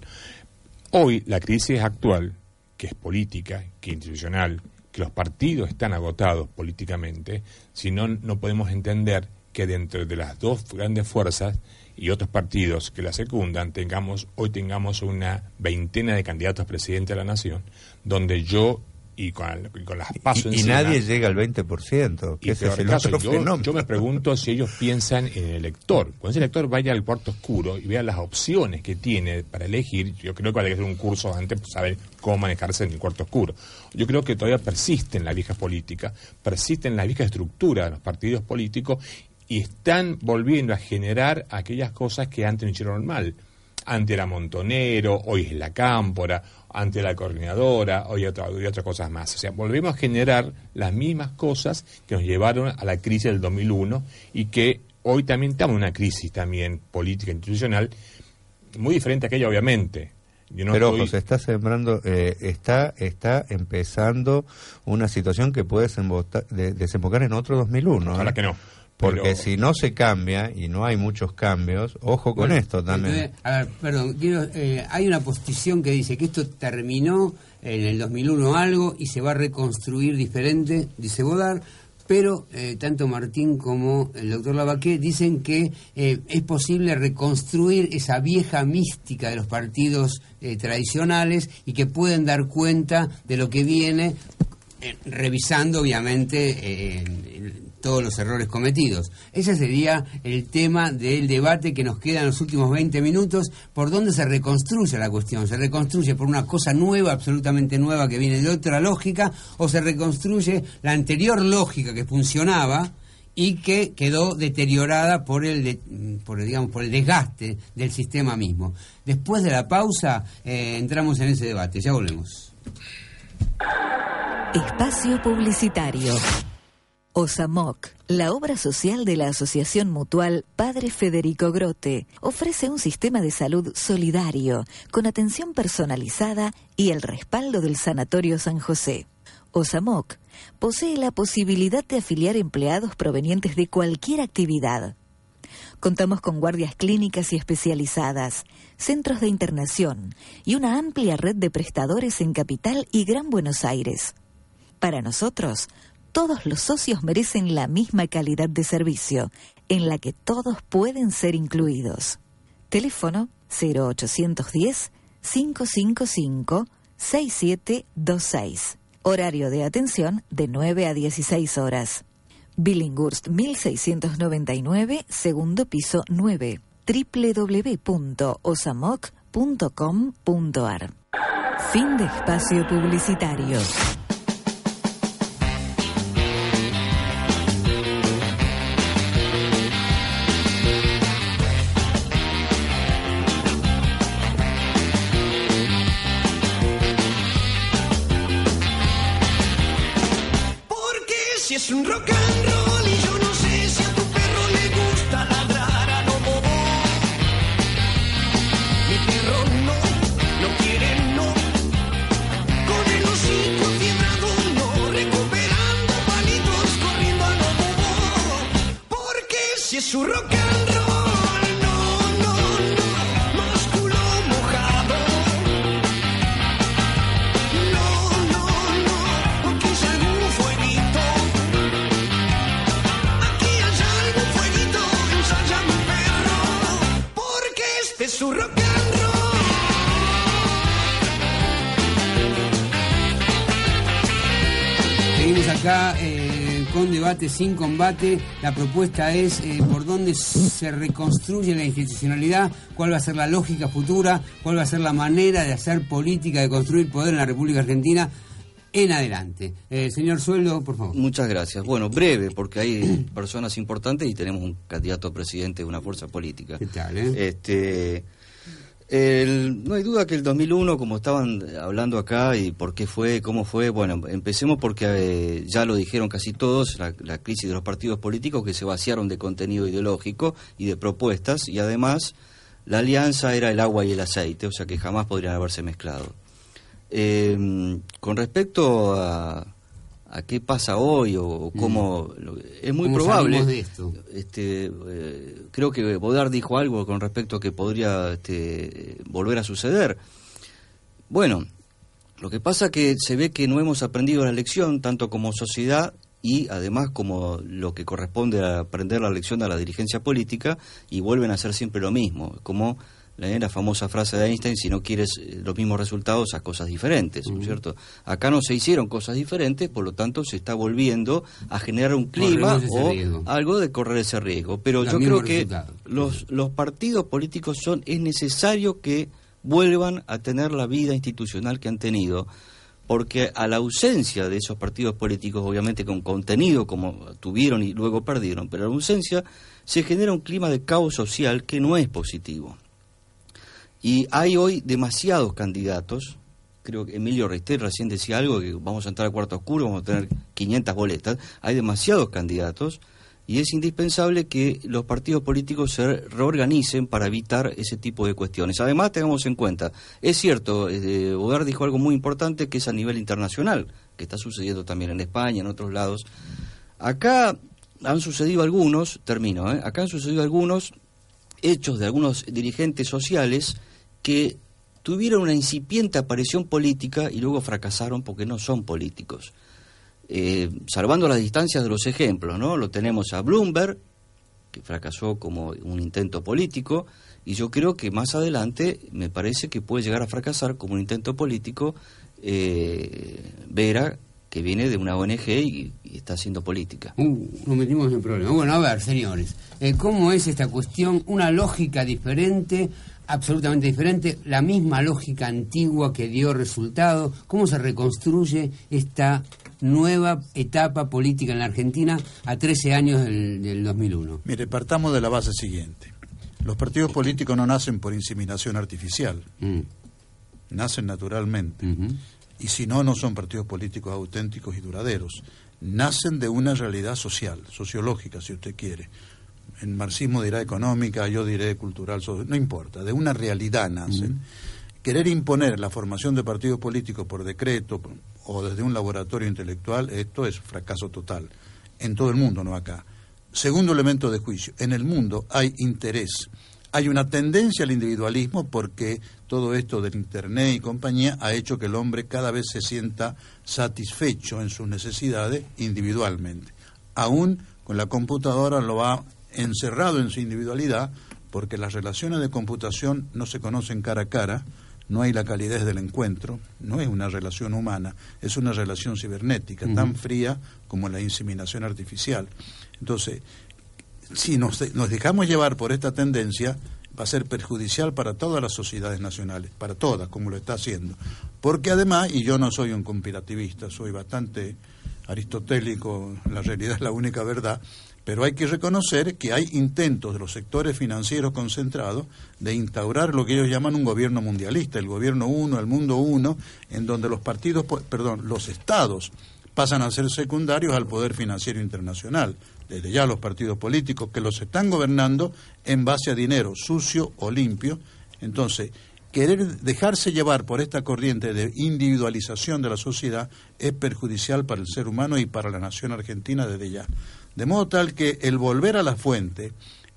hoy la crisis actual, que es política, que es institucional, los partidos están agotados políticamente, si no, no podemos entender que dentro de las dos grandes fuerzas y otros partidos que la secundan, tengamos, hoy tengamos una veintena de candidatos a presidente de la nación, donde yo y con, y con las pasos Y, y nadie llega al 20%, que y ese es el caso, otro yo, yo me pregunto si ellos piensan en el elector. Cuando ese elector vaya al cuarto oscuro y vea las opciones que tiene para elegir, yo creo que hay que hacer un curso antes para saber cómo manejarse en el cuarto oscuro. Yo creo que todavía persisten las viejas políticas, persisten las viejas estructuras de los partidos políticos y están volviendo a generar aquellas cosas que antes no hicieron mal. Antes era Montonero, hoy es la Cámpora, antes la coordinadora, hoy otra, y otras cosas más. O sea, volvemos a generar las mismas cosas que nos llevaron a la crisis del 2001 y que hoy también estamos en una crisis también política institucional muy diferente a aquella, obviamente. Yo no Pero estoy- ojo, se está sembrando, eh, está, está empezando una situación que puede de- desembocar en otro 2001. Ojalá ¿eh? que no. Porque Pero- si no se cambia y no hay muchos cambios, ojo con Bueno, esto también. entonces, a ver, perdón, quiero, eh, hay una posición que dice que esto terminó en el 2001 algo y se va a reconstruir diferente, dice Bodar, pero eh, tanto Martín como el doctor Lavaqué dicen que eh, es posible reconstruir esa vieja mística de los partidos eh, tradicionales y que pueden dar cuenta de lo que viene revisando obviamente todos los errores cometidos. Ese sería el tema del debate que nos queda en los últimos 20 minutos, por dónde se reconstruye la cuestión. ¿Se reconstruye por una cosa nueva, absolutamente nueva, que viene de otra lógica, o se reconstruye la anterior lógica que funcionaba? y que quedó deteriorada por el, por digamos, por el desgaste del sistema mismo. Después de la pausa eh, entramos en ese debate. Ya volvemos. Espacio Publicitario. OSAMOC, la obra social de la Asociación Mutual Padre Federico Grote, ofrece un sistema de salud solidario, con atención personalizada y el respaldo del Sanatorio San José. OSAMOC posee la posibilidad de afiliar empleados provenientes de cualquier actividad. Contamos con guardias clínicas y especializadas, centros de internación y una amplia red de prestadores en Capital y Gran Buenos Aires. Para nosotros, todos los socios merecen la misma calidad de servicio, en la que todos pueden ser incluidos. Teléfono 0810-555-6726. Horario de atención de 9 a 16 horas. Billinghurst 1699, segundo piso 9. www.osamoc.com.ar Fin de espacio publicitario. Un rock and roll, no, no, no, músculo mojado. No, no, no, aquí hay algún fueguito. Aquí hay algún fueguito, ensaya mi perro. Porque este es su rock and roll. Seguimos acá eh, con debate sin combate. La propuesta es eh, por dónde se reconstruye la institucionalidad, cuál va a ser la lógica futura, cuál va a ser la manera de hacer política, de construir poder en la República Argentina en adelante. Eh, señor Sueldo, por favor. Muchas gracias. Bueno, breve, porque hay personas importantes y tenemos un candidato a presidente de una fuerza política. ¿Qué tal, eh? Este, el- no hay duda que el 2001, como estaban hablando acá, y por qué fue, cómo fue, bueno, empecemos porque eh, ya lo dijeron casi todos, la, la crisis de los partidos políticos que se vaciaron de contenido ideológico y de propuestas, y además la alianza era el agua y el aceite, o sea que jamás podrían haberse mezclado. Eh, con respecto a, a qué pasa hoy o cómo lo- es muy Mm. ¿Cómo probable de esto? este eh, creo que Bodar dijo algo con respecto a que podría este, volver a suceder bueno lo que pasa que se ve que no hemos aprendido la lección tanto como sociedad y además como lo que corresponde a aprender la lección a la dirigencia política y vuelven a hacer siempre lo mismo, como la, la famosa frase de Einstein, si no quieres eh, los mismos resultados, haz cosas diferentes, ¿no es cierto? Acá no se hicieron cosas diferentes, por lo tanto se está volviendo a generar un clima o riesgo. algo de correr ese riesgo. Pero yo creo que los, los partidos políticos son, es necesario que vuelvan a tener la vida institucional que han tenido, porque a la ausencia de esos partidos políticos, obviamente con contenido como tuvieron y luego perdieron, pero a la ausencia se genera un clima de caos social que no es positivo. Y hay hoy demasiados candidatos. Creo que Emilio Reister recién decía algo, que vamos a entrar al cuarto oscuro, vamos a tener 500 boletas. Hay demasiados candidatos y es indispensable que los partidos políticos se reorganicen para evitar ese tipo de cuestiones. Además, tengamos en cuenta, es cierto, eh, dijo algo muy importante que es a nivel internacional, que está sucediendo también en España, en otros lados. Acá han sucedido algunos, termino, ¿eh? acá han sucedido algunos hechos de algunos dirigentes sociales que tuvieron una incipiente aparición política y luego fracasaron porque no son políticos. Eh, salvando las distancias de los ejemplos, ¿no? Lo tenemos a Bloomberg, que fracasó como un intento político, y yo creo que más adelante me parece que puede llegar a fracasar como un intento político eh, Vera, que viene de una ONG y, está haciendo política. Uh, nos metimos en problemas. Bueno, a ver, señores, eh, ¿cómo es esta cuestión? Una lógica diferente, absolutamente diferente, la misma lógica antigua que dio resultado. ¿Cómo se reconstruye esta nueva etapa política en la Argentina a 13 años del, del 2001? Mire, partamos de la base siguiente. Los partidos políticos no nacen por inseminación artificial, Mm. nacen naturalmente. Y si no, no son partidos políticos auténticos y duraderos. Nacen de una realidad social, sociológica, si usted quiere. En marxismo dirá económica, yo diré cultural, no importa, de una realidad nacen. Querer imponer la formación de partidos políticos por decreto o desde un laboratorio intelectual, esto es fracaso total. En todo el mundo, no acá. Segundo elemento de juicio, en el mundo hay interés. Hay una tendencia al individualismo porque todo esto del Internet y compañía ha hecho que el hombre cada vez se sienta satisfecho en sus necesidades individualmente. Aún con la computadora lo va encerrado en su individualidad porque las relaciones de computación no se conocen cara a cara, no hay la calidez del encuentro, no es una relación humana, es una relación cibernética, tan fría como la inseminación artificial. Entonces, si nos, de- nos dejamos llevar por esta tendencia, va a ser perjudicial para todas las sociedades nacionales, para todas, como lo está haciendo. Porque además, y yo no soy un conspirativista, soy bastante aristotélico, la realidad es la única verdad, pero hay que reconocer que hay intentos de los sectores financieros concentrados de instaurar lo que ellos llaman un gobierno mundialista, el gobierno uno, el mundo uno, en donde los partidos, perdón, los estados pasan a ser secundarios al poder financiero internacional. Desde ya los partidos políticos que los están gobernando en base a dinero sucio o limpio. Entonces, querer dejarse llevar por esta corriente de individualización de la sociedad es perjudicial para el ser humano y para la nación argentina desde ya. De modo tal que el volver a la fuente,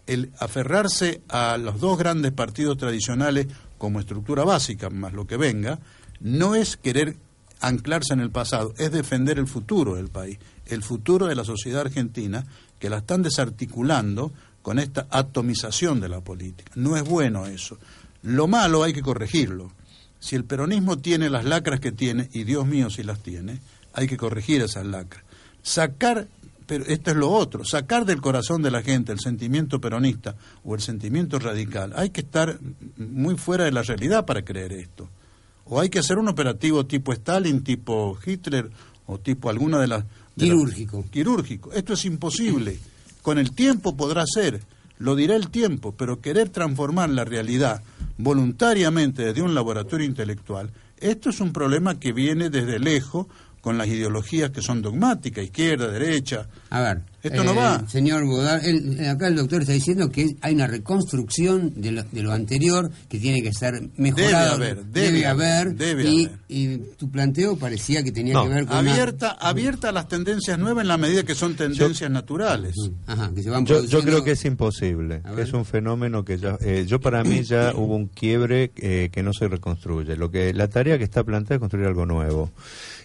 el aferrarse a los dos grandes partidos tradicionales como estructura básica, más lo que venga, no es querer anclarse en el pasado, es defender el futuro del país, el futuro de la sociedad argentina, que la están desarticulando con esta atomización de la política. No es bueno eso. Lo malo hay que corregirlo. Si el peronismo tiene las lacras que tiene, y Dios mío si las tiene, hay que corregir esas lacras. Sacar, pero esto es lo otro, sacar del corazón de la gente el sentimiento peronista o el sentimiento radical. Hay que estar muy fuera de la realidad para creer esto. O hay que hacer un operativo tipo Stalin, tipo Hitler o tipo alguna de las... de las- Quirúrgico. quirúrgico. Esto es imposible. Con el tiempo podrá ser, lo dirá el tiempo, pero querer transformar la realidad voluntariamente desde un laboratorio intelectual, esto es un problema que viene desde lejos con las ideologías que son dogmáticas, izquierda, derecha. A ver, Esto no Eh, va. Señor Bodar, el- acá el doctor está diciendo que hay una reconstrucción de lo, de lo anterior que tiene que ser mejorado. Debe haber, debe haber, debe y, haber. y tu planteo parecía que tenía No, que ver con una- abierta, abierta a las tendencias nuevas en la medida que son tendencias naturales. Ajá, que se van Yo, yo creo que es imposible, es un fenómeno que ya, eh, yo para mí ya hubo un quiebre eh, que no se reconstruye. Lo que la tarea que está planteada es construir algo nuevo.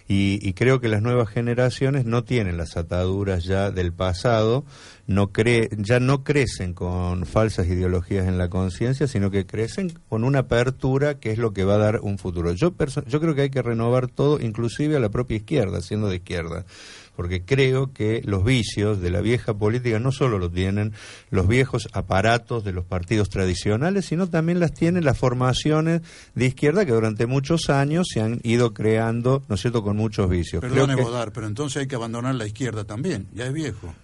Y, y creo que las nuevas generaciones no tienen las ataduras ya del pasado, no cre ya no crecen con falsas ideologías en la conciencia, sino que crecen con una apertura que es lo que va a dar un futuro. Yo, yo creo que hay que renovar todo, inclusive a la propia izquierda, siendo de izquierda porque creo que los vicios de la vieja política no solo lo tienen los viejos aparatos de los partidos tradicionales, sino también las tienen las formaciones de izquierda que durante muchos años se han ido creando, ¿no es cierto?, con muchos vicios. Perdone, que- Bodar, pero entonces hay que abandonar la izquierda también. Ya es viejo.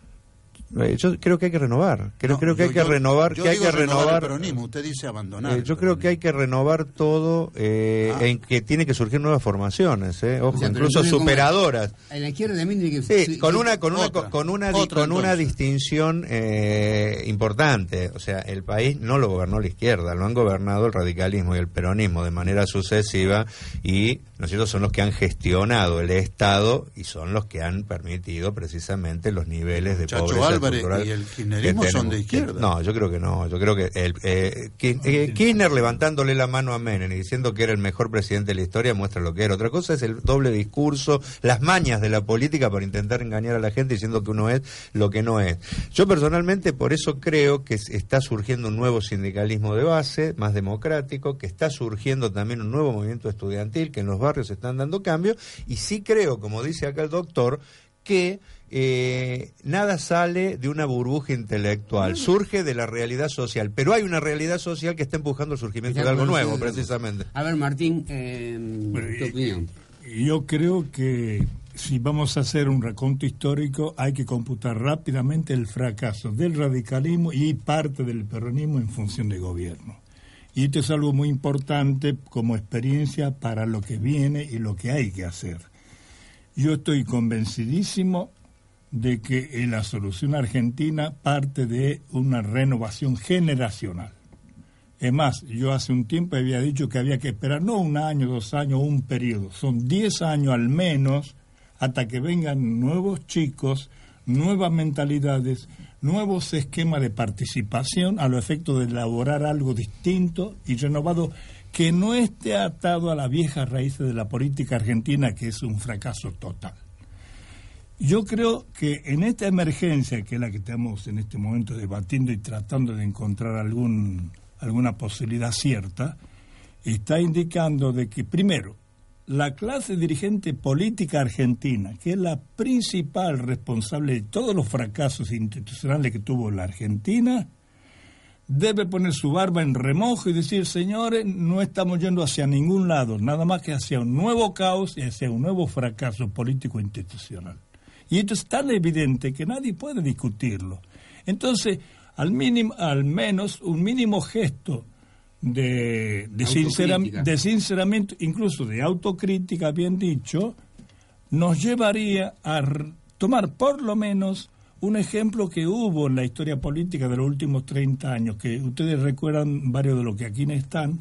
Eh, yo creo que hay que renovar, creo, No, creo que yo- hay que yo- renovar, yo que hay que renovar peronismo, usted dice abandonar. Eh, yo creo que hay que renovar todo, eh, Ah. en que tiene que surgir nuevas formaciones, eh, ojo, O sea, incluso superadoras. En la izquierda también tiene que Sí, sí, con una con una otra. con una Otra, con una distinción eh, importante, o sea, el país no lo gobernó la izquierda, lo han gobernado el radicalismo y el peronismo de manera sucesiva y no es cierto son los que han gestionado el Estado y son los que han permitido precisamente los niveles de Chacho pobreza Álvarez estructural y el kirchnerismo son de izquierda. No, yo creo que no, yo creo que el eh, eh, Kirchner levantándole la mano a Menem y diciendo que era el mejor presidente de la historia muestra lo que era. Otra cosa es el doble discurso, las mañas de la política para intentar engañar a la gente diciendo que uno es lo que no es. Yo personalmente por eso creo que está surgiendo un nuevo sindicalismo de base, más democrático, que está surgiendo también un nuevo movimiento estudiantil, que en los barrios se están dando cambios, y sí creo, como dice acá el doctor, que eh, nada sale de una burbuja intelectual, surge de la realidad social, pero hay una realidad social que está empujando el surgimiento de algo nuevo, precisamente. A ver, Martín, eh, tu opinión. Yo creo que si vamos a hacer un reconto histórico hay que computar rápidamente el fracaso del radicalismo y parte del peronismo en función de gobierno. Y esto es algo muy importante como experiencia para lo que viene y lo que hay que hacer. Yo estoy convencidísimo de que la solución argentina parte de una renovación generacional. Es más, yo hace un tiempo había dicho que había que esperar no un año, dos años, un periodo, son diez años al menos hasta que vengan nuevos chicos, nuevas mentalidades, nuevos esquemas de participación a lo efecto de elaborar algo distinto y renovado que no esté atado a las viejas raíces de la política argentina, que es un fracaso total. Yo creo que en esta emergencia, que es la que estamos en este momento debatiendo y tratando de encontrar algún, alguna posibilidad cierta, está indicando de que, primero, la clase dirigente política argentina, que es la principal responsable de todos los fracasos institucionales que tuvo la Argentina, debe poner su barba en remojo y decir, señores, no estamos yendo hacia ningún lado, nada más que hacia un nuevo caos y hacia un nuevo fracaso político institucional. Y esto es tan evidente que nadie puede discutirlo. Entonces, al, mínimo, al menos un mínimo gesto de, de, sinceram- Autocrítica. de sinceramiento, incluso de autocrítica, bien dicho, nos llevaría a tomar por lo menos un ejemplo que hubo en la historia política de los últimos 30 años, que ustedes recuerdan varios de los que aquí están,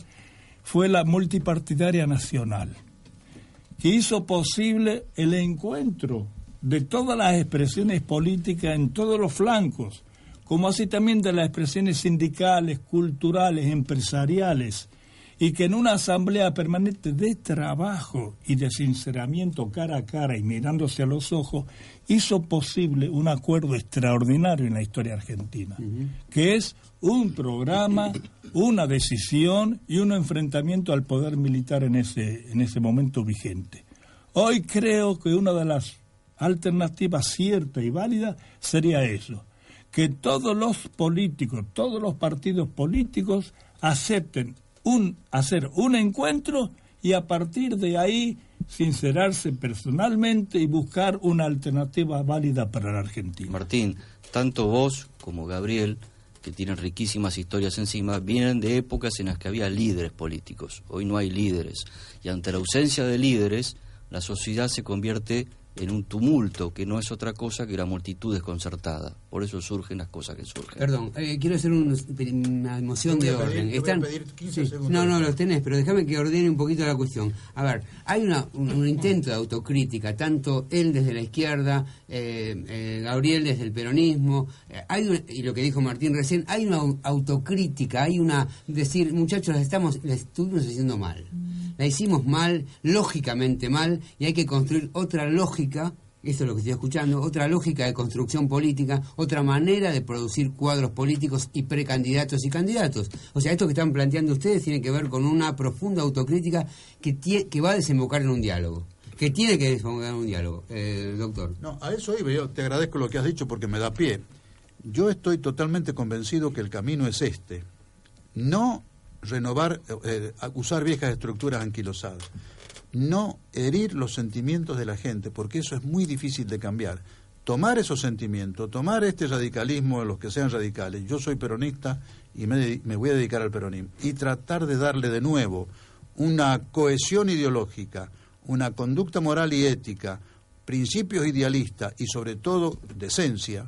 fue la multipartidaria nacional, que hizo posible el encuentro de todas las expresiones políticas en todos los flancos, como así también de las expresiones sindicales, culturales, empresariales, y que en una asamblea permanente de trabajo y de sinceramiento cara a cara y mirándose a los ojos, hizo posible un acuerdo extraordinario en la historia argentina, que es un programa, una decisión y un enfrentamiento al poder militar en ese, en ese momento vigente. Hoy creo que una de las alternativas cierta y válida sería eso, que todos los políticos, todos los partidos políticos acepten un, hacer un encuentro y a partir de ahí sincerarse personalmente y buscar una alternativa válida para la Argentina. Martín, tanto vos como Gabriel, que tienen riquísimas historias encima, vienen de épocas en las que había líderes políticos. Hoy no hay líderes. Y ante la ausencia de líderes, la sociedad se convierte en un tumulto que no es otra cosa que una multitud desconcertada. Por eso surgen las cosas que surgen. Perdón, eh, quiero hacer un- una emoción de pedir- orden. te voy a Están- pedir 15 sí, segundos No, no, los tenés, pero déjame que ordene un poquito la cuestión. A ver, hay una, un, un intento de autocrítica, tanto él desde la izquierda, eh, eh, Gabriel desde el peronismo, eh, hay una- y lo que dijo Martín recién, hay una au- autocrítica, hay una decir, muchachos, la estamos, la estuvimos haciendo mal. La hicimos mal, lógicamente mal, y hay que construir otra lógica eso es lo que estoy escuchando, otra lógica de construcción política, otra manera de producir cuadros políticos y precandidatos y candidatos. O sea, esto que están planteando ustedes tiene que ver con una profunda autocrítica que, que va a desembocar en un diálogo, que tiene que desembocar en un diálogo, eh, doctor. No, a eso iba. Yo te agradezco lo que has dicho porque me da pie. Yo estoy totalmente convencido que el camino es este. No renovar, eh, eh, usar viejas estructuras anquilosadas. No herir los sentimientos de la gente, porque eso es muy difícil de cambiar. Tomar esos sentimientos, tomar este radicalismo, los que sean radicales, yo soy peronista y me, me voy a dedicar al peronismo, y tratar de darle de nuevo una cohesión ideológica, una conducta moral y ética, principios idealistas y sobre todo decencia,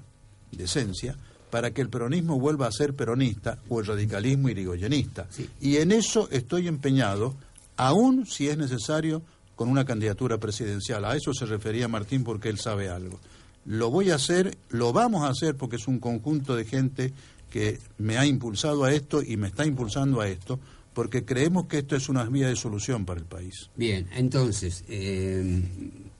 decencia, para que el peronismo vuelva a ser peronista o el radicalismo irigoyenista. Y en eso estoy empeñado, aún si es necesario, con una candidatura presidencial. A eso se refería Martín porque él sabe algo. Lo voy a hacer, lo vamos a hacer porque es un conjunto de gente que me ha impulsado a esto y me está impulsando a esto, porque creemos que esto es una vía de solución para el país. Bien, entonces, eh,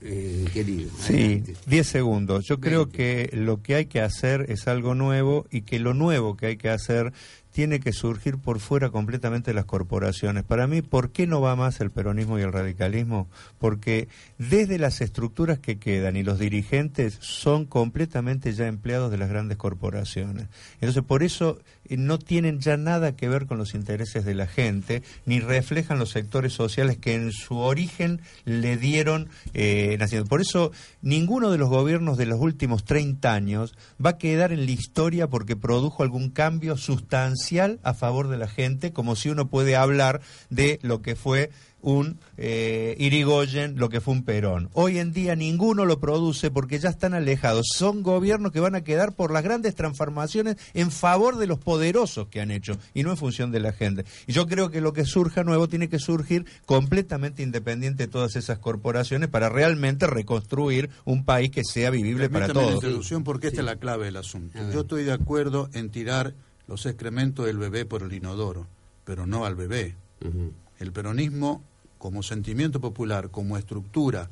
eh, querido. Sí, adelante. 10 segundos. Yo creo que lo que hay que hacer es algo nuevo y que lo nuevo que hay que hacer tiene que surgir por fuera completamente las corporaciones. Para mí, ¿por qué no va más el peronismo y el radicalismo? Porque desde las estructuras que quedan y los dirigentes son completamente ya empleados de las grandes corporaciones. Entonces, por eso no tienen ya nada que ver con los intereses de la gente, ni reflejan los sectores sociales que en su origen le dieron eh, nacimiento. Por eso, ninguno de los gobiernos de los últimos 30 años va a quedar en la historia porque produjo algún cambio sustancial a favor de la gente, como si uno puede hablar de lo que fue un eh, Irigoyen, lo que fue un Perón. Hoy en día ninguno lo produce porque ya están alejados. Son gobiernos que van a quedar por las grandes transformaciones en favor de los poderosos que han hecho y no en función de la gente. Y yo creo que lo que surja nuevo tiene que surgir completamente independiente de todas esas corporaciones para realmente reconstruir un país que sea vivible para Permítame todos. introducción porque esta es la clave del asunto. Yo estoy de acuerdo en tirar los excrementos del bebé por el inodoro, pero no al bebé. El peronismo, como sentimiento popular, como estructura,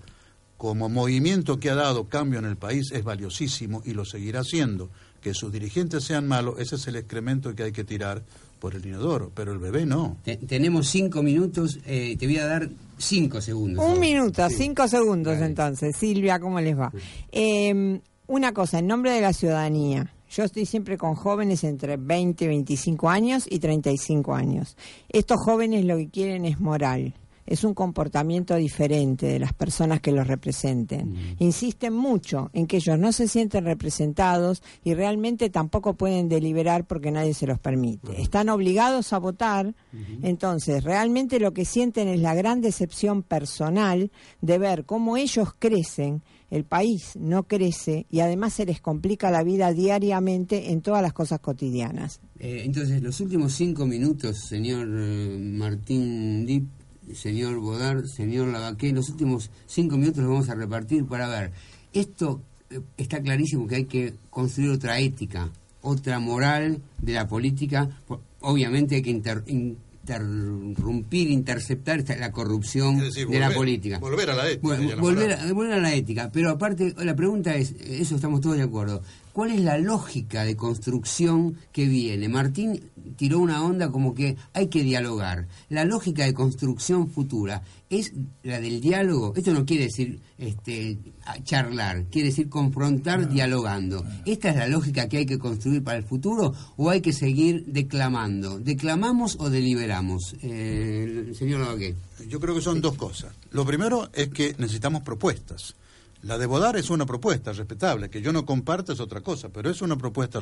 como movimiento que ha dado cambio en el país, es valiosísimo y lo seguirá siendo. Que sus dirigentes sean malos, ese es el excremento que hay que tirar por el inodoro, pero el bebé no. Te- tenemos cinco minutos, eh, te voy a dar cinco segundos. Un minuto, cinco segundos entonces. Silvia, ¿cómo les va? Eh, una cosa, en nombre de la ciudadanía. Yo estoy siempre con jóvenes entre 20, 25 años y 35 años. Estos jóvenes lo que quieren es moral. Es un comportamiento diferente de las personas que los representen. Insisten mucho en que ellos no se sienten representados y realmente tampoco pueden deliberar porque nadie se los permite. Están obligados a votar, entonces realmente lo que sienten es la gran decepción personal de ver cómo ellos crecen, el país no crece y además se les complica la vida diariamente en todas las cosas cotidianas. Eh, entonces, los últimos cinco minutos, señor eh, Martín Dip, señor Bodar, señor Lavaqué, los últimos cinco minutos los vamos a repartir para ver. Esto eh, está clarísimo que hay que construir otra ética, otra moral de la política. Po- Obviamente hay que inter- interrumpir, interceptar esta- la corrupción decir, de la política. volver a la ética Bueno, a, volver a la ética. Pero aparte, la pregunta es, eso estamos todos de acuerdo, ¿cuál es la lógica de construcción que viene? Martín tiró una onda como que hay que dialogar. La lógica de construcción futura es la del diálogo. Esto no quiere decir este, a- charlar, quiere decir confrontar dialogando. ¿Esta es la lógica que hay que construir para el futuro o hay que seguir declamando? ¿Declamamos o deliberamos? Eh, el señor Lavaqué. Yo creo que son dos cosas. Lo primero es que necesitamos propuestas. La de Bodar es una propuesta respetable, que yo no comparto es otra cosa, pero es una propuesta.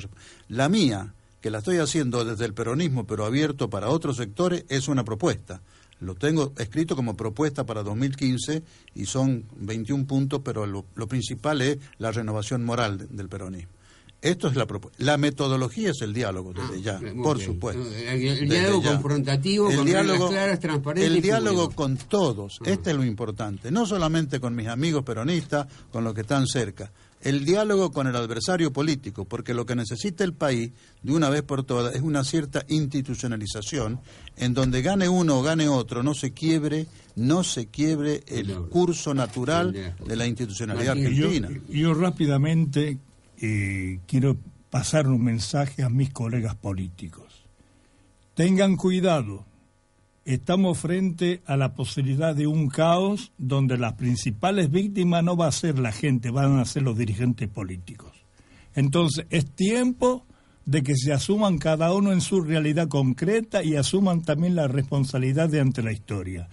La mía, que la estoy haciendo desde el peronismo, pero abierto para otros sectores, es una propuesta. Lo tengo escrito como propuesta para 2015 y son 21 puntos, pero lo, principal es la renovación moral de- del peronismo. Esto es la propuesta. La metodología es el diálogo, desde ya, muy por bien. supuesto. El, diálogo ya. confrontativo, El con diálogo- reglas claras, transparentes El diálogo público. con todos, este es lo importante, no solamente con mis amigos peronistas, con los que están cerca, el diálogo con el adversario político, porque lo que necesita el país, de una vez por todas, es una cierta institucionalización, en donde gane uno o gane otro, no se quiebre, no se quiebre el curso natural de la institucionalidad Yo, argentina. yo rápidamente eh, quiero pasar un mensaje a mis colegas políticos. Tengan cuidado. Estamos frente a la posibilidad de un caos donde las principales víctimas no va a ser la gente, van a ser los dirigentes políticos. Entonces, es tiempo de que se asuman cada uno en su realidad concreta y asuman también la responsabilidad de ante la historia.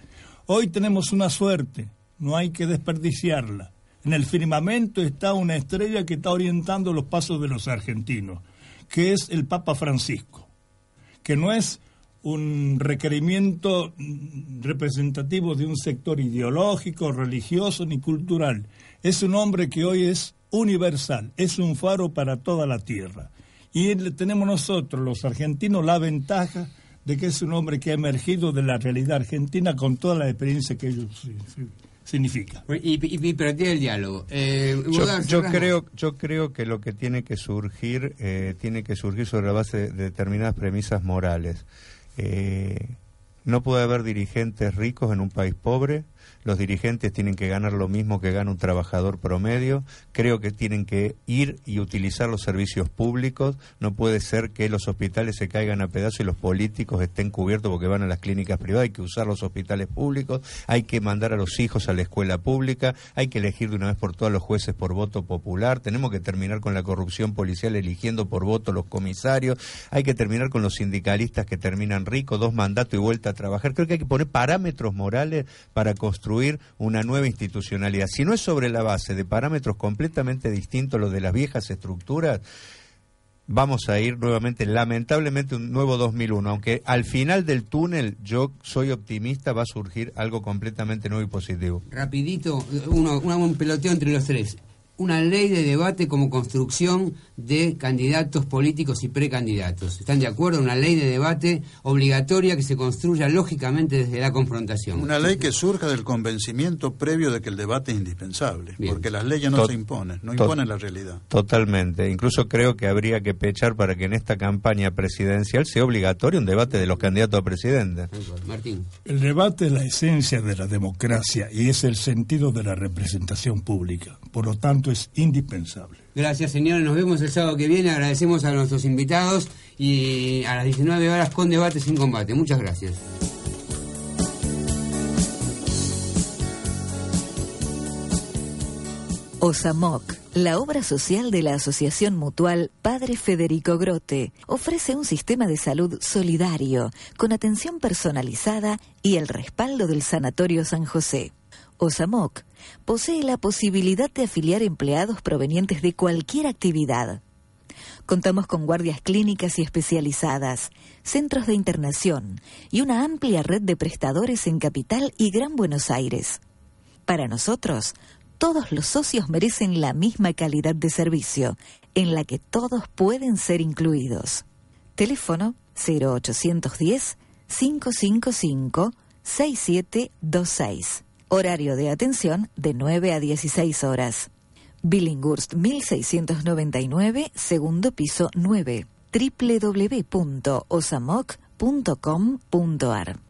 Hoy tenemos una suerte, no hay que desperdiciarla. En el firmamento está una estrella que está orientando los pasos de los argentinos, que es el Papa Francisco, que no es un requerimiento representativo de un sector ideológico, religioso ni cultural. Es un hombre que hoy es universal, es un faro para toda la tierra. Y tenemos nosotros, los argentinos, la ventaja de que es un hombre que ha emergido de la realidad argentina con toda la experiencia que ello sí- sí- significa. Y, y, y el diálogo. Eh, Yo, yo creo, yo creo que lo que tiene que surgir eh, tiene que surgir sobre la base de, de determinadas premisas morales. Eh, no puede haber dirigentes ricos en un país pobre. Los dirigentes tienen que ganar lo mismo que gana un trabajador promedio. Creo que tienen que ir y utilizar los servicios públicos. No puede ser que los hospitales se caigan a pedazos y los políticos estén cubiertos porque van a las clínicas privadas. Hay que usar los hospitales públicos. Hay que mandar a los hijos a la escuela pública. Hay que elegir de una vez por todas los jueces por voto popular. Tenemos que terminar con la corrupción policial eligiendo por voto los comisarios. Hay que terminar con los sindicalistas que terminan ricos, dos mandatos y vuelta a trabajar. Creo que hay que poner parámetros morales para construir una nueva institucionalidad. Si no es sobre la base de parámetros completamente distintos a los de las viejas estructuras, vamos a ir nuevamente, lamentablemente, un nuevo 2001. Aunque al final del túnel, yo soy optimista, va a surgir algo completamente nuevo y positivo. Rapidito, un peloteo entre los tres. Una ley de debate como construcción de candidatos políticos y precandidatos. ¿Están de acuerdo? Una ley de debate obligatoria que se construya lógicamente desde la confrontación. Una ley que surja del convencimiento previo de que el debate es indispensable, Bien. porque las leyes no Tot- se imponen, no imponen la realidad. Totalmente. Incluso creo que habría que pechar para que en esta campaña presidencial sea obligatorio un debate de los candidatos a presidente. Martín. El debate es la esencia de la democracia y es el sentido de la representación pública. Por lo tanto, es indispensable. Gracias, señores. Nos vemos el sábado que viene. Agradecemos a nuestros invitados y a las 19 horas con debate sin combate. Muchas gracias. OSAMOC, la obra social de la Asociación Mutual Padre Federico Grote, ofrece un sistema de salud solidario, con atención personalizada y el respaldo del Sanatorio San José. OSAMOC posee la posibilidad de afiliar empleados provenientes de cualquier actividad. Contamos con guardias clínicas y especializadas, centros de internación y una amplia red de prestadores en Capital y Gran Buenos Aires. Para nosotros, todos los socios merecen la misma calidad de servicio, en la que todos pueden ser incluidos. Teléfono 0810-555-6726. Horario de atención de 9 a 16 horas. Billinghurst 1699, segundo piso 9. www.osamoc.com.ar